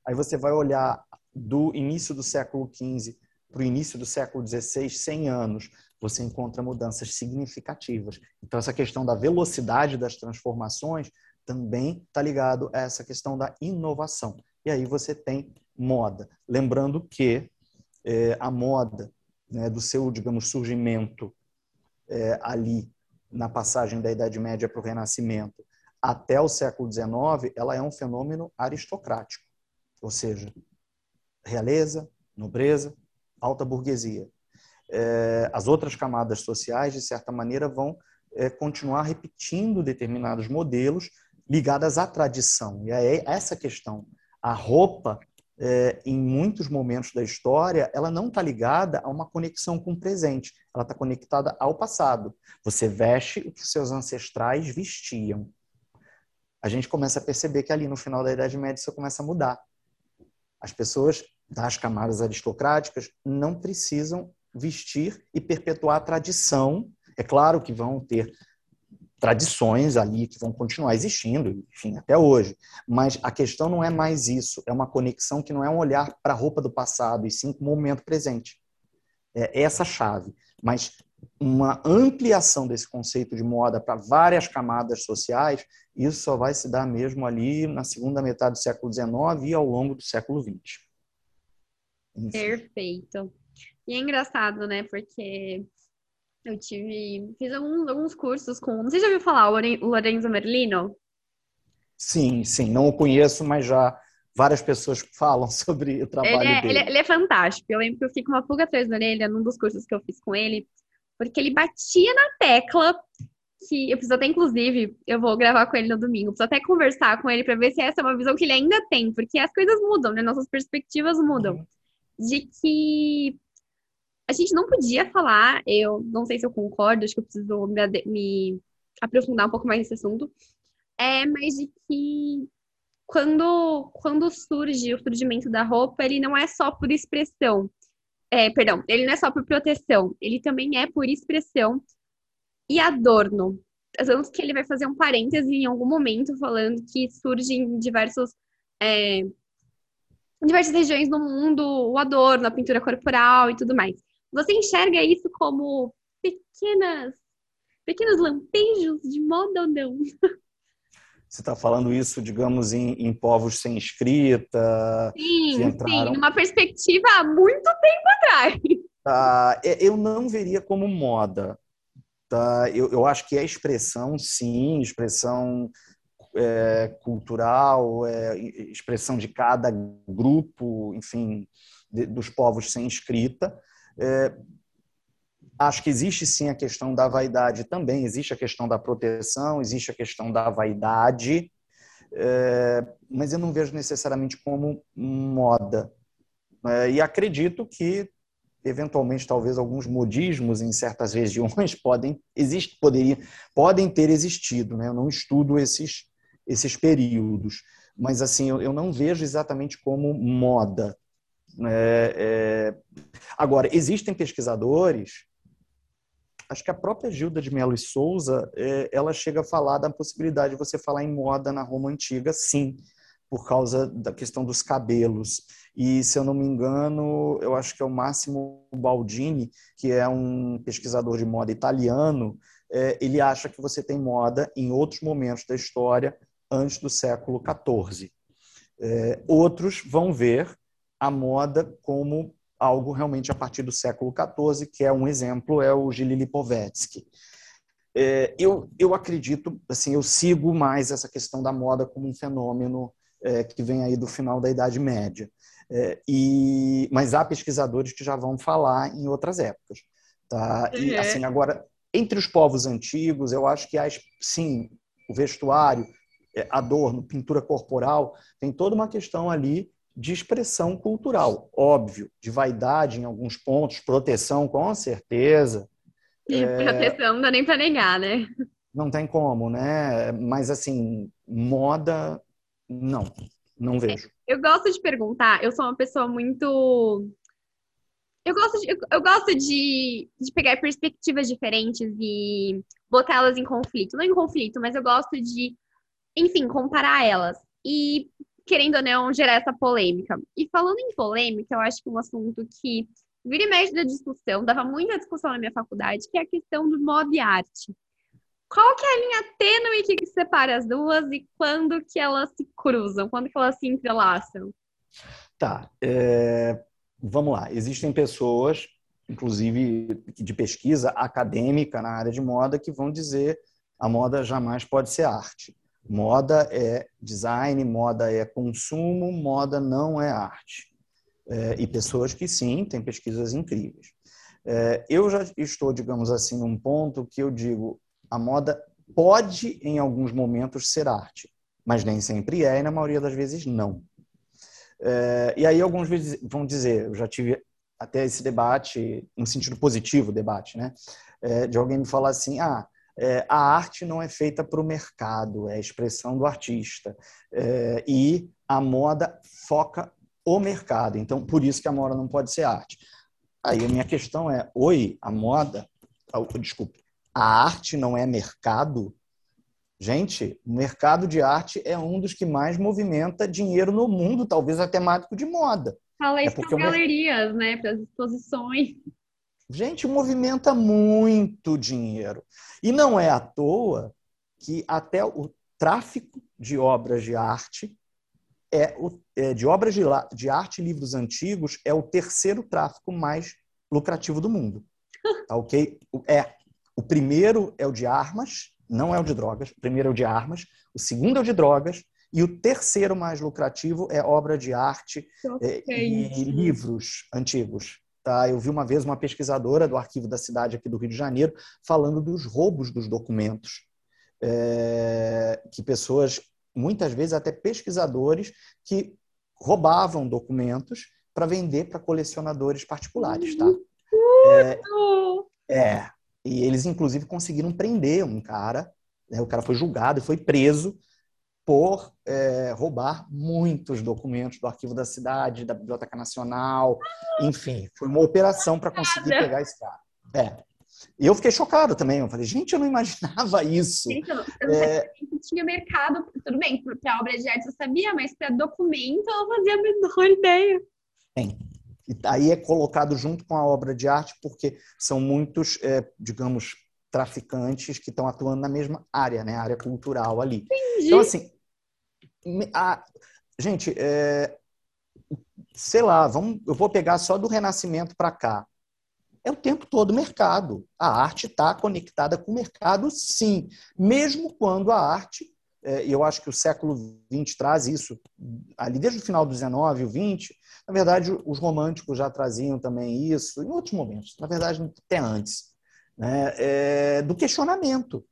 aí você vai olhar do início do século XV para o início do século XVI, 100 anos, você encontra mudanças significativas. Então, essa questão da velocidade das transformações também está ligado a essa questão da inovação. E aí você tem moda. Lembrando que é, a moda, né, do seu, digamos, surgimento é, ali na passagem da Idade Média para o Renascimento até o século XIX, ela é um fenômeno aristocrático, ou seja, realeza, nobreza, alta burguesia é, as outras camadas sociais, de certa maneira, vão é, continuar repetindo determinados modelos ligados à tradição. E é essa questão. A roupa, é, em muitos momentos da história, ela não está ligada a uma conexão com o presente, ela está conectada ao passado. Você veste o que seus ancestrais vestiam. A gente começa a perceber que ali no final da Idade Média isso começa a mudar. As pessoas das camadas aristocráticas não precisam vestir e perpetuar a tradição. É claro que vão ter tradições ali que vão continuar existindo, enfim, até hoje. Mas a questão não é mais isso, é uma conexão que não é um olhar para a roupa do passado, e sim para o momento presente. é essa chave. Mas uma ampliação desse conceito de moda para várias camadas sociais, isso só vai se dar mesmo ali na segunda metade do século XIX e ao longo do século XX. Enfim. Perfeito. E é engraçado, né? Porque eu tive. Fiz alguns, alguns cursos com. Você já ouviu falar o Lorenzo Merlino? Sim, sim. Não o conheço, mas já várias pessoas [laughs] falam sobre o trabalho ele é, dele. Ele, é, ele, é fantástico. Eu lembro que eu fiquei com uma pulga atrás da orelha num dos cursos que eu fiz com ele, porque ele batia na tecla que eu preciso até, inclusive, eu vou gravar com ele no domingo, preciso até conversar com ele para ver se essa é uma visão que ele ainda tem, porque as coisas mudam, né? Nossas perspectivas mudam. Uhum. De que a gente não podia falar, eu não sei se eu concordo, acho que eu preciso me, me aprofundar um pouco mais nesse assunto, é, mas de que quando, quando surge o surgimento da roupa, ele não é só por expressão. É, perdão, ele não é só por proteção, ele também é por expressão e adorno. Tanto que ele vai fazer um parêntese em algum momento falando que surge em diversos, é, em diversas regiões do mundo o adorno, a pintura corporal e tudo mais. Você enxerga isso como pequenas, pequenos lampejos de moda ou não? [laughs] Você está falando isso, digamos, em, em, povos sem escrita? Sim, entraram... sim, numa perspectiva há muito tempo atrás. Tá, eu não veria como moda. Tá? Eu, eu acho que é expressão, sim, expressão é, cultural, é, expressão de cada grupo, enfim, de, dos povos sem escrita. É, Acho que existe sim a questão da vaidade também, existe a questão da proteção, existe a questão da vaidade, é, mas eu não vejo necessariamente como moda. É, e acredito que, eventualmente, talvez alguns modismos em certas [laughs] regiões podem, existe, poderia, podem ter existido. Né? Eu não estudo esses, esses períodos, mas assim eu, eu não vejo exatamente como moda. É, é... Agora, existem pesquisadores acho que a própria Gilda de Mello e Souza, é, ela chega a falar da possibilidade de você falar em moda na Roma antiga, sim, por causa da questão dos cabelos. E, se eu não me engano, eu acho que é o Máximo Baldini, que é um pesquisador de moda italiano, é, ele acha que você tem moda em outros momentos da história antes do século XIV. É, outros vão ver a moda como algo realmente a partir do século XIV, que é um exemplo, é o Gili Lipovetsky. É, eu, eu acredito, assim, eu sigo mais essa questão da moda como um fenômeno é, que vem aí do final da Idade Média. É, e, mas há pesquisadores que já vão falar em outras épocas. Tá? E, uhum. assim, agora, entre os povos antigos, eu acho que há, sim, o vestuário, é, adorno, pintura corporal, tem toda uma questão ali de expressão cultural, óbvio, de vaidade em alguns pontos, proteção com certeza. E é... proteção não dá nem para negar, né? Não tem como, né? Mas assim, moda, não, não vejo. Eu gosto de perguntar, eu sou uma pessoa muito. Eu gosto de, eu gosto de, de pegar perspectivas diferentes e botá-las em conflito. Não em conflito, mas eu gosto de, enfim, comparar elas. E querendo ou não, gerar essa polêmica. E falando em polêmica, eu acho que um assunto que vira e mexe da discussão, dava muita discussão na minha faculdade, que é a questão do e arte. Qual que é a linha tênue que separa as duas e quando que elas se cruzam? Quando que elas se entrelaçam? Tá. É... Vamos lá. Existem pessoas, inclusive de pesquisa acadêmica na área de moda, que vão dizer a moda jamais pode ser arte. Moda é design, moda é consumo, moda não é arte. É, e pessoas que sim, têm pesquisas incríveis. É, eu já estou, digamos assim, num ponto que eu digo, a moda pode, em alguns momentos, ser arte, mas nem sempre é, e na maioria das vezes não. É, e aí alguns vão dizer, eu já tive até esse debate, em sentido positivo, debate, né? É, de alguém me falar assim, ah, é, a arte não é feita para o mercado, é a expressão do artista. É, e a moda foca o mercado. Então, por isso que a moda não pode ser arte. Aí a minha questão é: oi, a moda, desculpe, a arte não é mercado? Gente, o mercado de arte é um dos que mais movimenta dinheiro no mundo, talvez até mais do que de moda. Fala é isso é para galerias, né? Para as exposições. Gente, movimenta muito dinheiro. E não é à toa que até o tráfico de obras de arte é, o, é de obras de, de arte e livros antigos é o terceiro tráfico mais lucrativo do mundo. [laughs] Tá ok? É. O primeiro é o de armas, não é o de drogas. O primeiro é o de armas, o segundo é o de drogas, e o terceiro mais lucrativo é obra de arte é, e livros antigos. Tá? Eu vi uma vez uma pesquisadora do Arquivo da Cidade aqui do Rio de Janeiro falando dos roubos dos documentos. É, que pessoas, muitas vezes até pesquisadores, que roubavam documentos para vender para colecionadores particulares. Tá? É, é, e eles, inclusive, conseguiram prender um cara. Né? O cara foi julgado e foi preso por é, roubar muitos documentos do arquivo da cidade, da Biblioteca Nacional, enfim, foi uma operação para conseguir pegar esse cara. É. E eu fiquei chocado também. Eu falei, gente, eu não imaginava isso. Gente, eu não, eu não é... tinha mercado, tudo bem, para obra de arte eu sabia, mas para documento eu não fazia a menor ideia. Tem. E aí é colocado junto com a obra de arte, porque são muitos, é, digamos, traficantes que estão atuando na mesma área, né? A área cultural ali. Entendi. Então, assim, a, gente, é, sei lá, vamos, eu vou pegar só do Renascimento para cá. É o tempo todo mercado. A arte está conectada com o mercado, sim. Mesmo quando a arte, é, e eu acho que o século XX traz isso, ali desde o final do XIX, o XX, na verdade, os românticos já traziam também isso, em outros momentos, na verdade, até antes, né? É, do questionamento.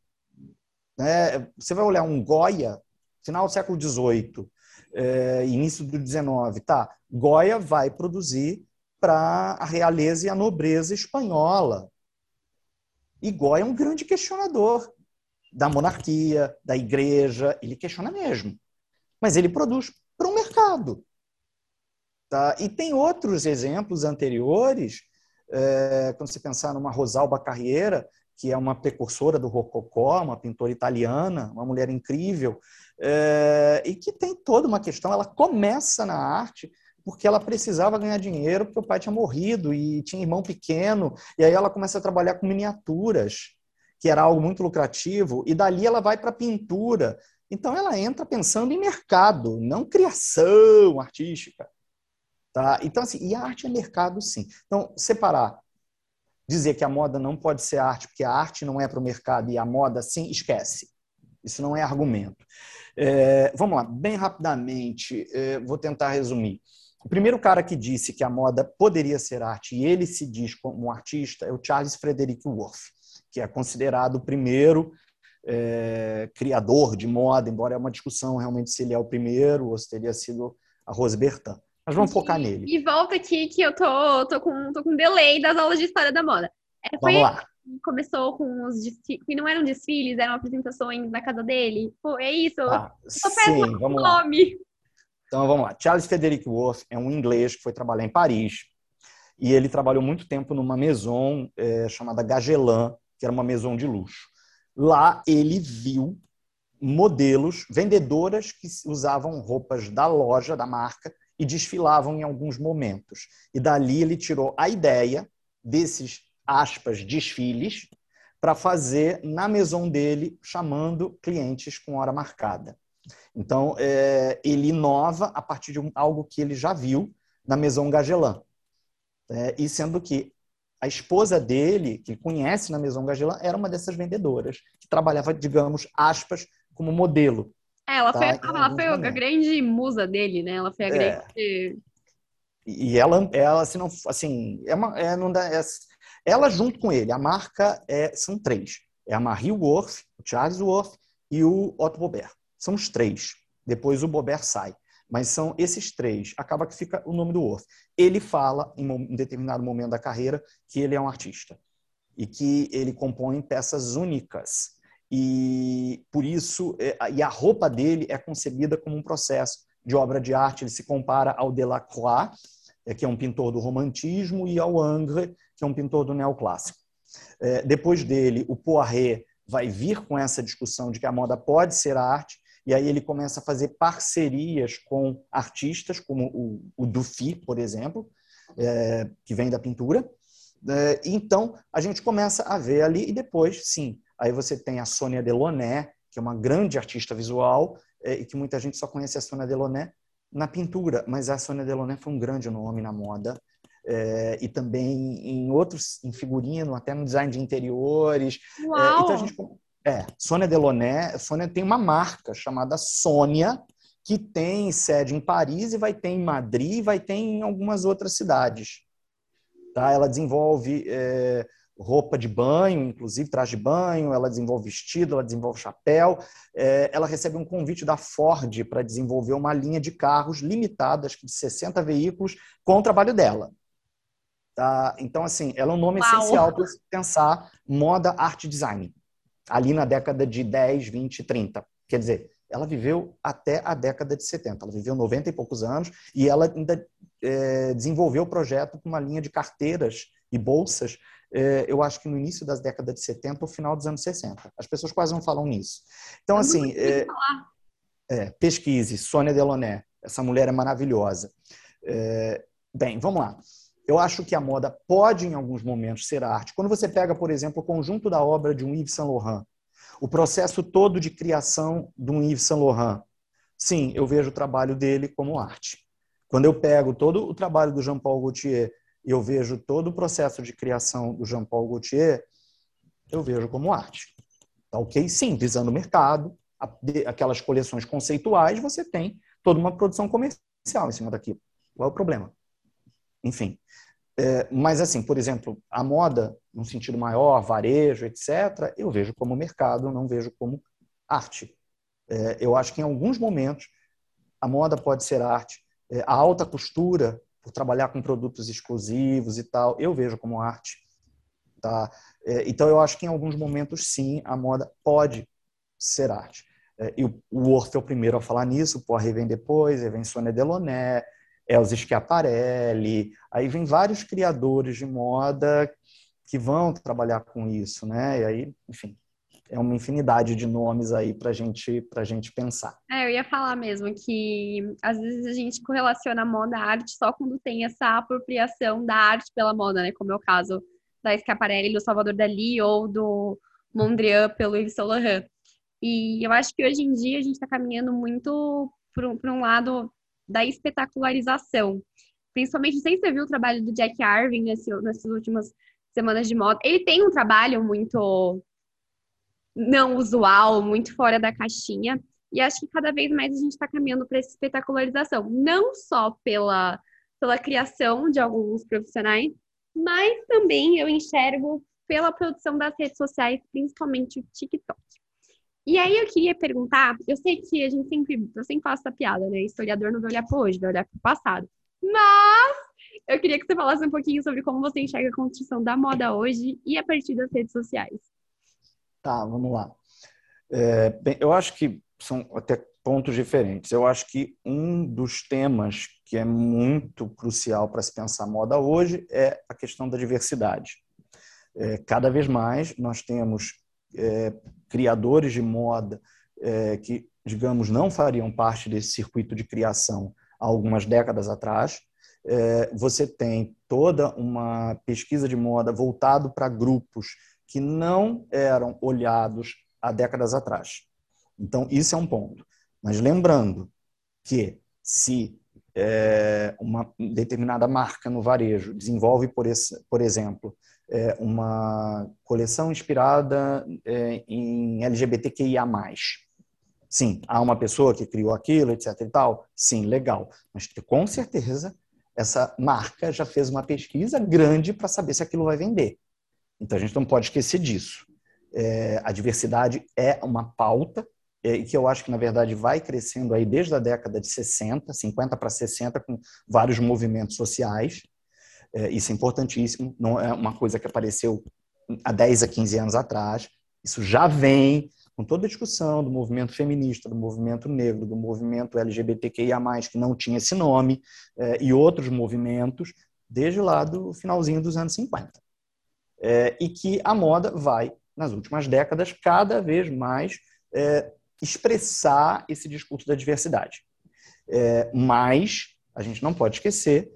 Né? Você vai olhar um Goya, final do século XVIII, é, início do XIX, tá? Goya vai produzir para a realeza e a nobreza espanhola. E Goya é um grande questionador da monarquia, da igreja, ele questiona mesmo. Mas ele produz para o mercado. Tá? E tem outros exemplos anteriores, é, quando você pensar numa Rosalba Carriera, que é uma precursora do Rococó, uma pintora italiana, uma mulher incrível, é, e que tem toda uma questão. Ela começa na arte porque ela precisava ganhar dinheiro, porque o pai tinha morrido e tinha irmão pequeno, e aí ela começa a trabalhar com miniaturas, que era algo muito lucrativo, e dali ela vai para a pintura. Então ela entra pensando em mercado, não criação artística. Tá? Então, assim, e a arte é mercado, sim. Então, separar dizer que a moda não pode ser arte porque a arte não é para o mercado e a moda sim, esquece. Isso não é argumento. É, vamos lá, bem rapidamente, é, vou tentar resumir. O primeiro cara que disse que a moda poderia ser arte e ele se diz como um artista é o Charles Frederick Worth, que é considerado o primeiro é, criador de moda, embora é uma discussão realmente se ele é o primeiro ou se teria sido a Rose Bertin. Mas vamos focar nele. E volta aqui que eu tô, tô, com, tô com delay das aulas de história da moda. É, foi, vamos lá. Começou com os desfiles, que não eram desfiles, eram apresentações na casa dele. Pô, é isso. Ah, sim, vamos nome. lá. Então vamos lá. Charles Frederick Worth é um inglês que foi trabalhar em Paris. E ele trabalhou muito tempo numa maison é, chamada Gagelan, que era uma maison de luxo. Lá ele viu modelos, vendedoras que usavam roupas da loja, da marca, e desfilavam em alguns momentos. E dali ele tirou a ideia desses, aspas, desfiles para fazer na maison dele, chamando clientes com hora marcada. Então, é, ele inova a partir de um, algo que ele já viu na Maison Gagelan. É, e sendo que a esposa dele, que conhece na Maison Gagelan, era uma dessas vendedoras, que trabalhava, digamos, aspas, como modelo. É, ela tá? foi, ela foi a grande musa dele, né? Ela foi a é. grande. E ela, ela se não, assim, é uma, é, não dá, é, ela junto com ele, a marca é, são três. É a Marie Worth, o Charles Worth e o Otto Bobert. São os três. Depois o Bobert sai. Mas são esses três. Acaba que fica o nome do Worth. Ele fala, em um determinado momento da carreira, que ele é um artista. E que ele compõe peças únicas e por isso é, e a roupa dele é concebida como um processo de obra de arte. Ele se compara ao Delacroix, é, que é um pintor do romantismo, e ao Ingres, que é um pintor do neoclássico. É, depois dele, o Poiret vai vir com essa discussão de que a moda pode ser arte, e aí ele começa a fazer parcerias com artistas, como o, o Dufy, por exemplo, é, que vem da pintura, É, então, a gente começa a ver ali, e depois, sim, aí você tem a Sônia Delaunay, que é uma grande artista visual, é, e que muita gente só conhece a Sônia Delaunay na pintura, mas a Sônia Delaunay foi um grande nome na moda, é, e também em outros, em figurino, até no design de interiores. Uau! É, então a gente, é, Sônia Delaunay, Sônia tem uma marca chamada Sônia, que tem sede em Paris e vai ter em Madrid e vai ter em algumas outras cidades. Tá? Ela desenvolve é, roupa de banho, inclusive traje de banho, ela desenvolve vestido, ela desenvolve chapéu. É, ela recebe um convite da Ford para desenvolver uma linha de carros limitada, acho que de 60 veículos, com o trabalho dela. Tá? Então, assim, ela é um nome Uau. essencial para pensar moda, arte design, ali na década de 10, 20, 30. Quer dizer, ela viveu até a década de 70. Ela viveu 90 e poucos anos e ela ainda é, desenvolveu o projeto com uma linha de carteiras e bolsas, é, eu acho que no início das décadas de 70 ou final dos anos 60. As pessoas quase não falam nisso. Então, assim, é, é, pesquise, Sônia Delaunay. Essa mulher é maravilhosa. É, bem, vamos lá. Eu acho que a moda pode, em alguns momentos, ser arte. Quando você pega, por exemplo, o conjunto da obra de um Yves Saint Laurent, o processo todo de criação de um Yves Saint Laurent, sim, eu vejo o trabalho dele como arte. Quando eu pego todo o trabalho do Jean-Paul Gaultier e eu vejo todo o processo de criação do Jean-Paul Gaultier, eu vejo como arte. Tá ok? Sim, visando o mercado, aquelas coleções conceituais, você tem toda uma produção comercial em cima daquilo. Qual é o problema? Enfim. É, mas, assim, por exemplo, a moda, num sentido maior, varejo, etc., eu vejo como mercado, não vejo como arte. É, eu acho que em alguns momentos a moda pode ser arte. É, a alta costura, por trabalhar com produtos exclusivos e tal, eu vejo como arte. Tá? É, então, eu acho que em alguns momentos, sim, a moda pode ser arte. É, e o, o Orff é o primeiro a falar nisso, o Poiré vem depois, aí vem Sônia Delaunay, Elza Schiaparelli, aí vem vários criadores de moda que vão trabalhar com isso, né? E aí, enfim, é uma infinidade de nomes aí para gente, a gente pensar. É, eu ia falar mesmo que às vezes a gente correlaciona moda à arte só quando tem essa apropriação da arte pela moda, né? Como é o caso da Schiaparelli, do Salvador Dali ou do Mondrian pelo Yves Saint Laurent. E eu acho que hoje em dia a gente está caminhando muito para um lado da espetacularização. Principalmente, não sei se você viu o trabalho do Jack Arvin nesse, nessas últimas semanas de moda. Ele tem um trabalho muito não usual, muito fora da caixinha. E acho que cada vez mais a gente está caminhando para essa espetacularização. Não só pela, pela criação de alguns profissionais, mas também eu enxergo pela produção das redes sociais, principalmente o TikTok. E aí eu queria perguntar, eu sei que a gente sempre, eu sempre faço essa piada, né? Historiador não vai olhar para hoje, vai olhar para o passado. Mas eu queria que você falasse um pouquinho sobre como você enxerga a construção da moda hoje e a partir das redes sociais. Tá, vamos lá. É, bem, eu acho que são até pontos diferentes. Eu acho que um dos temas que é muito crucial para se pensar moda hoje é a questão da diversidade. É, cada vez mais nós temos é, criadores de moda é, que, digamos, não fariam parte desse circuito de criação há algumas décadas atrás. É, você tem toda uma pesquisa de moda voltado para grupos que não eram olhados há décadas atrás. Então, isso é um ponto. Mas lembrando que se é, uma determinada marca no varejo desenvolve, por, esse, por exemplo, é, uma coleção inspirada é, em LGBTQIA+. Sim, há uma pessoa que criou aquilo, etc e tal. Sim, legal. Mas com certeza essa marca já fez uma pesquisa grande para saber se aquilo vai vender. Então a gente não pode esquecer disso. É, a diversidade é uma pauta é, que eu acho que na verdade vai crescendo aí desde a década de 60, 50 para 60 com vários movimentos sociais. É, isso é importantíssimo, não é uma coisa que apareceu há 10 a 15 anos atrás. Isso já vem com toda a discussão do movimento feminista, do movimento negro, do movimento LGBTQIA+, que não tinha esse nome, é, e outros movimentos, desde lá do finalzinho dos anos 50. É, e que a moda vai, nas últimas décadas, cada vez mais é, expressar esse discurso da diversidade. É, mas a gente não pode esquecer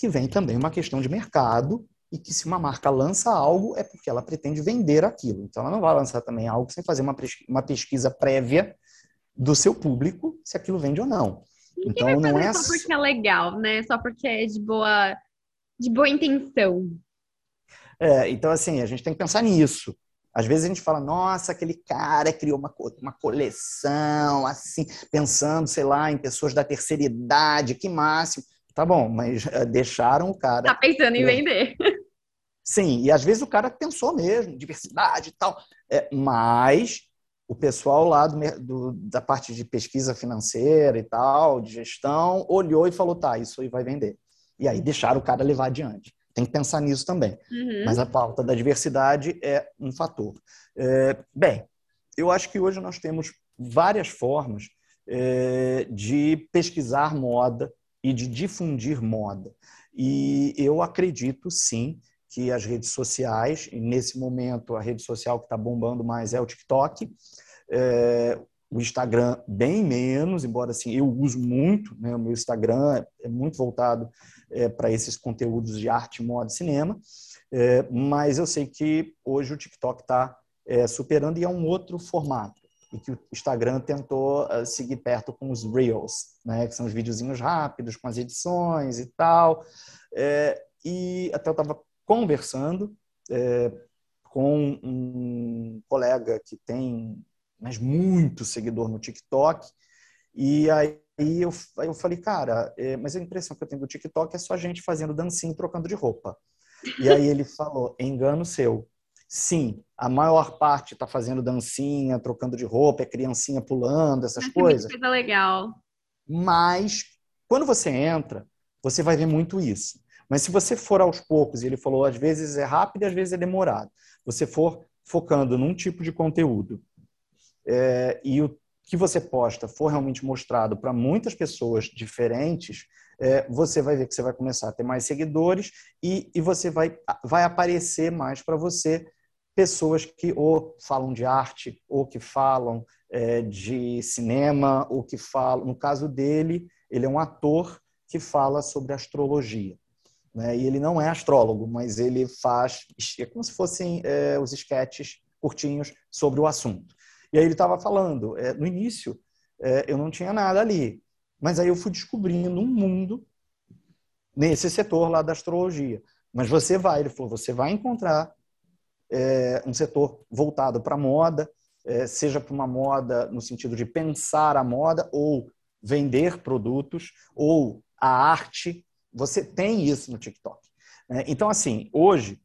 que vem também uma questão de mercado e que se uma marca lança algo é porque ela pretende vender aquilo. Então ela não vai lançar também algo sem fazer uma pesquisa prévia do seu público se aquilo vende ou não. Então não é só porque é legal, né? Só porque é de boa de boa intenção. É, então assim, a gente tem que pensar nisso. Às vezes a gente fala, nossa, aquele cara criou uma, uma coleção, assim, pensando, sei lá, em pessoas da terceira idade, que máximo. Tá bom, mas uh, deixaram o cara. Tá pensando em vender. Sim, e às vezes o cara pensou mesmo, diversidade e tal. É, mas o pessoal lá do, do, da parte de pesquisa financeira e tal, de gestão, olhou e falou: tá, isso aí vai vender. E aí deixaram o cara levar adiante. Tem que pensar nisso também. Uhum. Mas a pauta da diversidade é um fator. É, bem, eu acho que hoje nós temos várias formas é, de pesquisar moda e de difundir moda. E eu acredito, sim, que as redes sociais, nesse momento a rede social que está bombando mais é o TikTok, é, o Instagram bem menos, embora assim eu uso muito, né? o meu Instagram é muito voltado é, para esses conteúdos de arte, moda e cinema, é, mas eu sei que hoje o TikTok está é, superando e é um outro formato e que o Instagram tentou uh, seguir perto com os Reels, né, que são os videozinhos rápidos com as edições e tal. É, e até eu estava conversando é, com um colega que tem mas muito seguidor no TikTok, e aí eu, aí eu falei, cara, é, mas a impressão que eu tenho do TikTok é só gente fazendo dancinha trocando de roupa. E aí ele falou, engano seu. Sim, a maior parte está fazendo dancinha, trocando de roupa, é criancinha pulando, essas Mas coisas. Coisa legal. Mas quando você entra, você vai ver muito isso. Mas se você for aos poucos, e ele falou, às vezes é rápido às vezes é demorado. Você for focando num tipo de conteúdo é, e o que você posta for realmente mostrado para muitas pessoas diferentes, é, você vai ver que você vai começar a ter mais seguidores e, e você vai, vai aparecer mais para você pessoas que ou falam de arte, ou que falam é, de cinema, ou que falam. No caso dele, ele é um ator que fala sobre astrologia. Né? E ele não é astrólogo, mas ele faz. É como se fossem é, os esquetes curtinhos sobre o assunto. E aí ele estava falando: é, no início, é, eu não tinha nada ali, mas aí eu fui descobrindo um mundo nesse setor lá da astrologia. Mas você vai, ele falou, você vai encontrar é, um setor voltado para moda, é, seja para uma moda no sentido de pensar a moda ou vender produtos ou a arte. Você tem isso no TikTok. Né? Então, assim, hoje,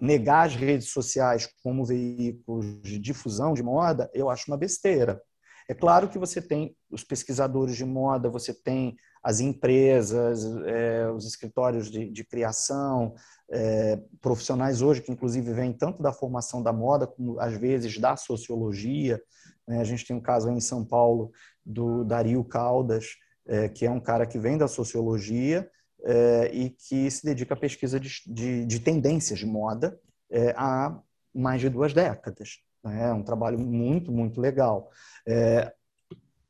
negar as redes sociais como veículos de difusão de moda, eu acho uma besteira. É claro que você tem os pesquisadores de moda, você tem as empresas, é, os escritórios de, de criação, é, profissionais hoje que inclusive vêm tanto da formação da moda como às vezes da sociologia. Né? A gente tem um caso em São Paulo do Dario Caldas, é, que é um cara que vem da sociologia é, e que se dedica à pesquisa de, de, de tendências de moda é, há mais de duas décadas. Né? É um trabalho muito, muito legal. É,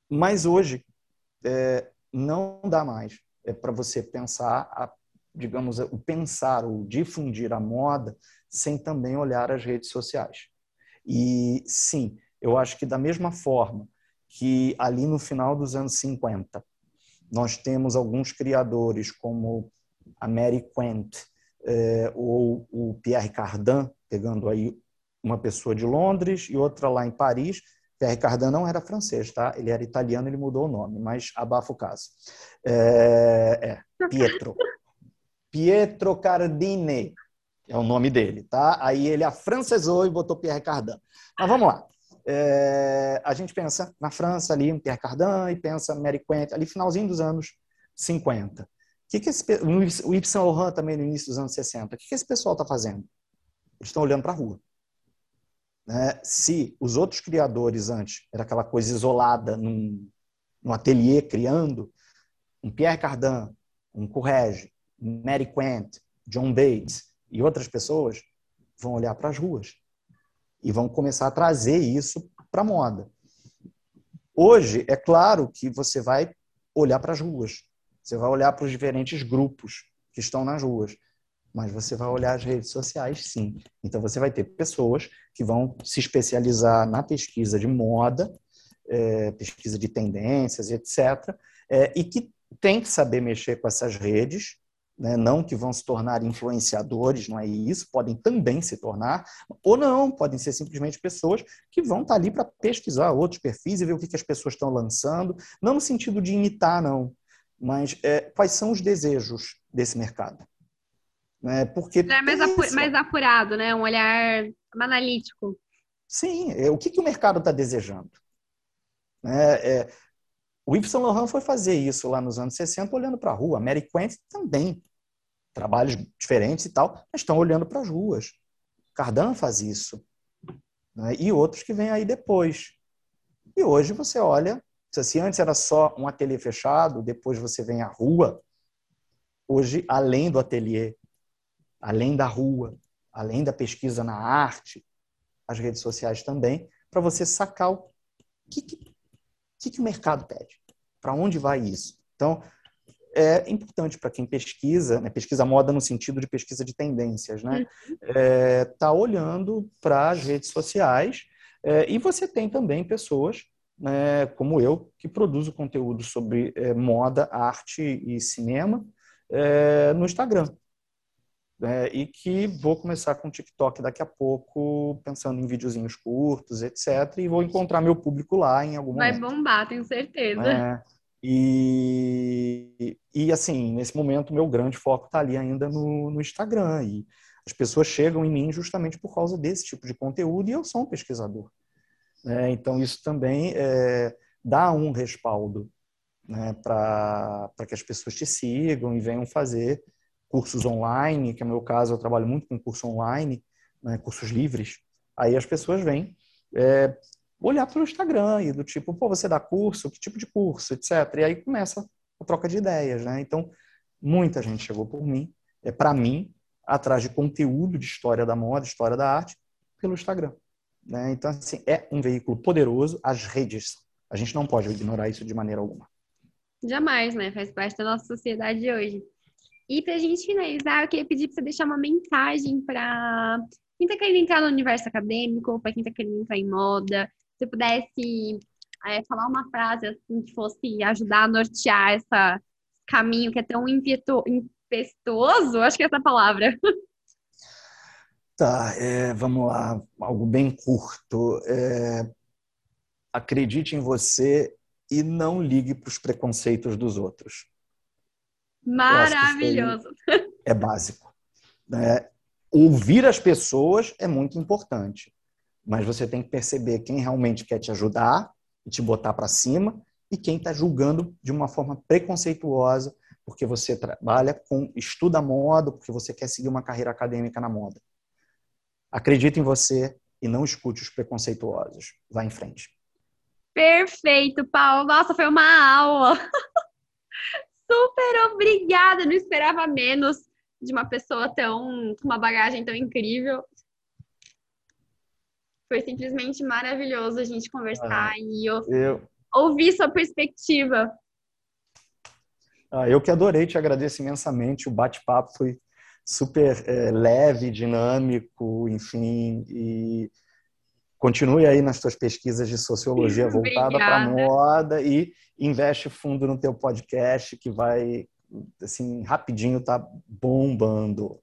mas hoje é, não dá mais para você pensar, a, digamos, o pensar, o difundir a moda sem também olhar as redes sociais. E sim, eu acho que da mesma forma que ali no final dos anos 50 nós temos alguns criadores como a Mary Quant eh, ou o Pierre Cardin, pegando aí uma pessoa de Londres e outra lá em Paris. Pierre Cardin não era francês, tá? Ele era italiano, ele mudou o nome, mas abafa o caso. É, é Pietro. [laughs] Pietro Cardine é o nome dele, tá? Aí ele afrancesou e botou Pierre Cardin. Mas vamos lá. É, a gente pensa na França ali, em Pierre Cardin, e pensa Mary Quant, ali finalzinho dos anos 50. Que que esse, o Yves Saint Laurent também no início dos anos 60. O que, que esse pessoal está fazendo? Eles estão olhando para a rua. Né? Se os outros criadores antes era aquela coisa isolada num, num ateliê criando, um Pierre Cardin, um Courrèges, Mary Quant, John Bates e outras pessoas vão olhar para as ruas e vão começar a trazer isso para a moda. Hoje, é claro que você vai olhar para as ruas, você vai olhar para os diferentes grupos que estão nas ruas. mas você vai olhar as redes sociais sim. Então você vai ter pessoas que vão se especializar na pesquisa de moda, é, pesquisa de tendências, etc., é, e que tem que saber mexer com essas redes, né? não que vão se tornar influenciadores, não é isso, podem também se tornar, ou não, podem ser simplesmente pessoas que vão estar ali para pesquisar outros perfis e ver o que, que as pessoas estão lançando, não no sentido de imitar, não, mas é, quais são os desejos desse mercado. Né? Porque é mais, apu mais apurado, né? um olhar analítico. Sim, é, o que, que o mercado está desejando? É, é, o Yves Saint Laurent foi fazer isso lá nos anos 60 olhando para a rua. A Mary Quant também. Trabalhos diferentes e tal, mas estão olhando para as ruas. Cardan faz isso. Né? E outros que vêm aí depois. E hoje você olha, se antes era só um ateliê fechado, depois você vem à rua, hoje, além do ateliê, além da rua, além da pesquisa na arte, as redes sociais também, para você sacar o que, que que, que o mercado pede? Para onde vai isso? Então, é importante para quem pesquisa, né, pesquisa moda no sentido de pesquisa de tendências, né? Uhum. É, tá olhando para as redes sociais é, e você tem também pessoas, né, como eu, que produzo conteúdo sobre é, moda, arte e cinema é, no Instagram é, e que vou começar com o TikTok daqui a pouco, pensando em videozinhos curtos, etc. E vou encontrar meu público lá em algum Vai momento. Vai bombar, tenho certeza. É, e, e, assim, nesse momento, meu grande foco está ali ainda no, no Instagram. E as pessoas chegam em mim justamente por causa desse tipo de conteúdo e eu sou um pesquisador. É, então, isso também é, dá um respaldo né, para que as pessoas te sigam e venham fazer cursos online, que é o meu caso, eu trabalho muito com curso online, né, cursos livres, aí as pessoas vêm é, olhar para o Instagram e do tipo, pô, você dá curso? Que tipo de curso? Etc. E aí começa a troca de ideias, né? Então, muita gente chegou por mim, é para mim, atrás de conteúdo de história da moda, história da arte, pelo Instagram. Né? Então, assim, é um veículo poderoso, as redes, a gente não pode ignorar isso de maneira alguma. Jamais, né? Faz parte da nossa sociedade hoje. E para a gente finalizar, eu queria pedir para você deixar uma mensagem para quem está querendo entrar no universo acadêmico, para quem está querendo entrar em moda. Se você pudesse é, falar uma frase assim que fosse ajudar a nortear esse caminho que é tão impetuoso, acho que é essa palavra. Tá, é, vamos lá, algo bem curto. É, acredite em você e não ligue para os preconceitos dos outros. Maravilhoso. É básico. É, ouvir as pessoas é muito importante, mas você tem que perceber quem realmente quer te ajudar e te botar para cima e quem está julgando de uma forma preconceituosa porque você trabalha com estuda moda, porque você quer seguir uma carreira acadêmica na moda. Acredite em você e não escute os preconceituosos. Vá em frente. Perfeito, Paulo. Nossa, foi uma aula. [laughs] super obrigada, não esperava menos de uma pessoa tão com uma bagagem tão incrível. Foi simplesmente maravilhoso a gente conversar ah, e eu, eu, ouvir sua perspectiva. Ah, eu que adorei, te agradeço imensamente. O bate-papo foi super é, leve, dinâmico, enfim, e continue aí nas suas pesquisas de sociologia [laughs] voltada para a moda e investe fundo no teu podcast que vai assim rapidinho tá bombando.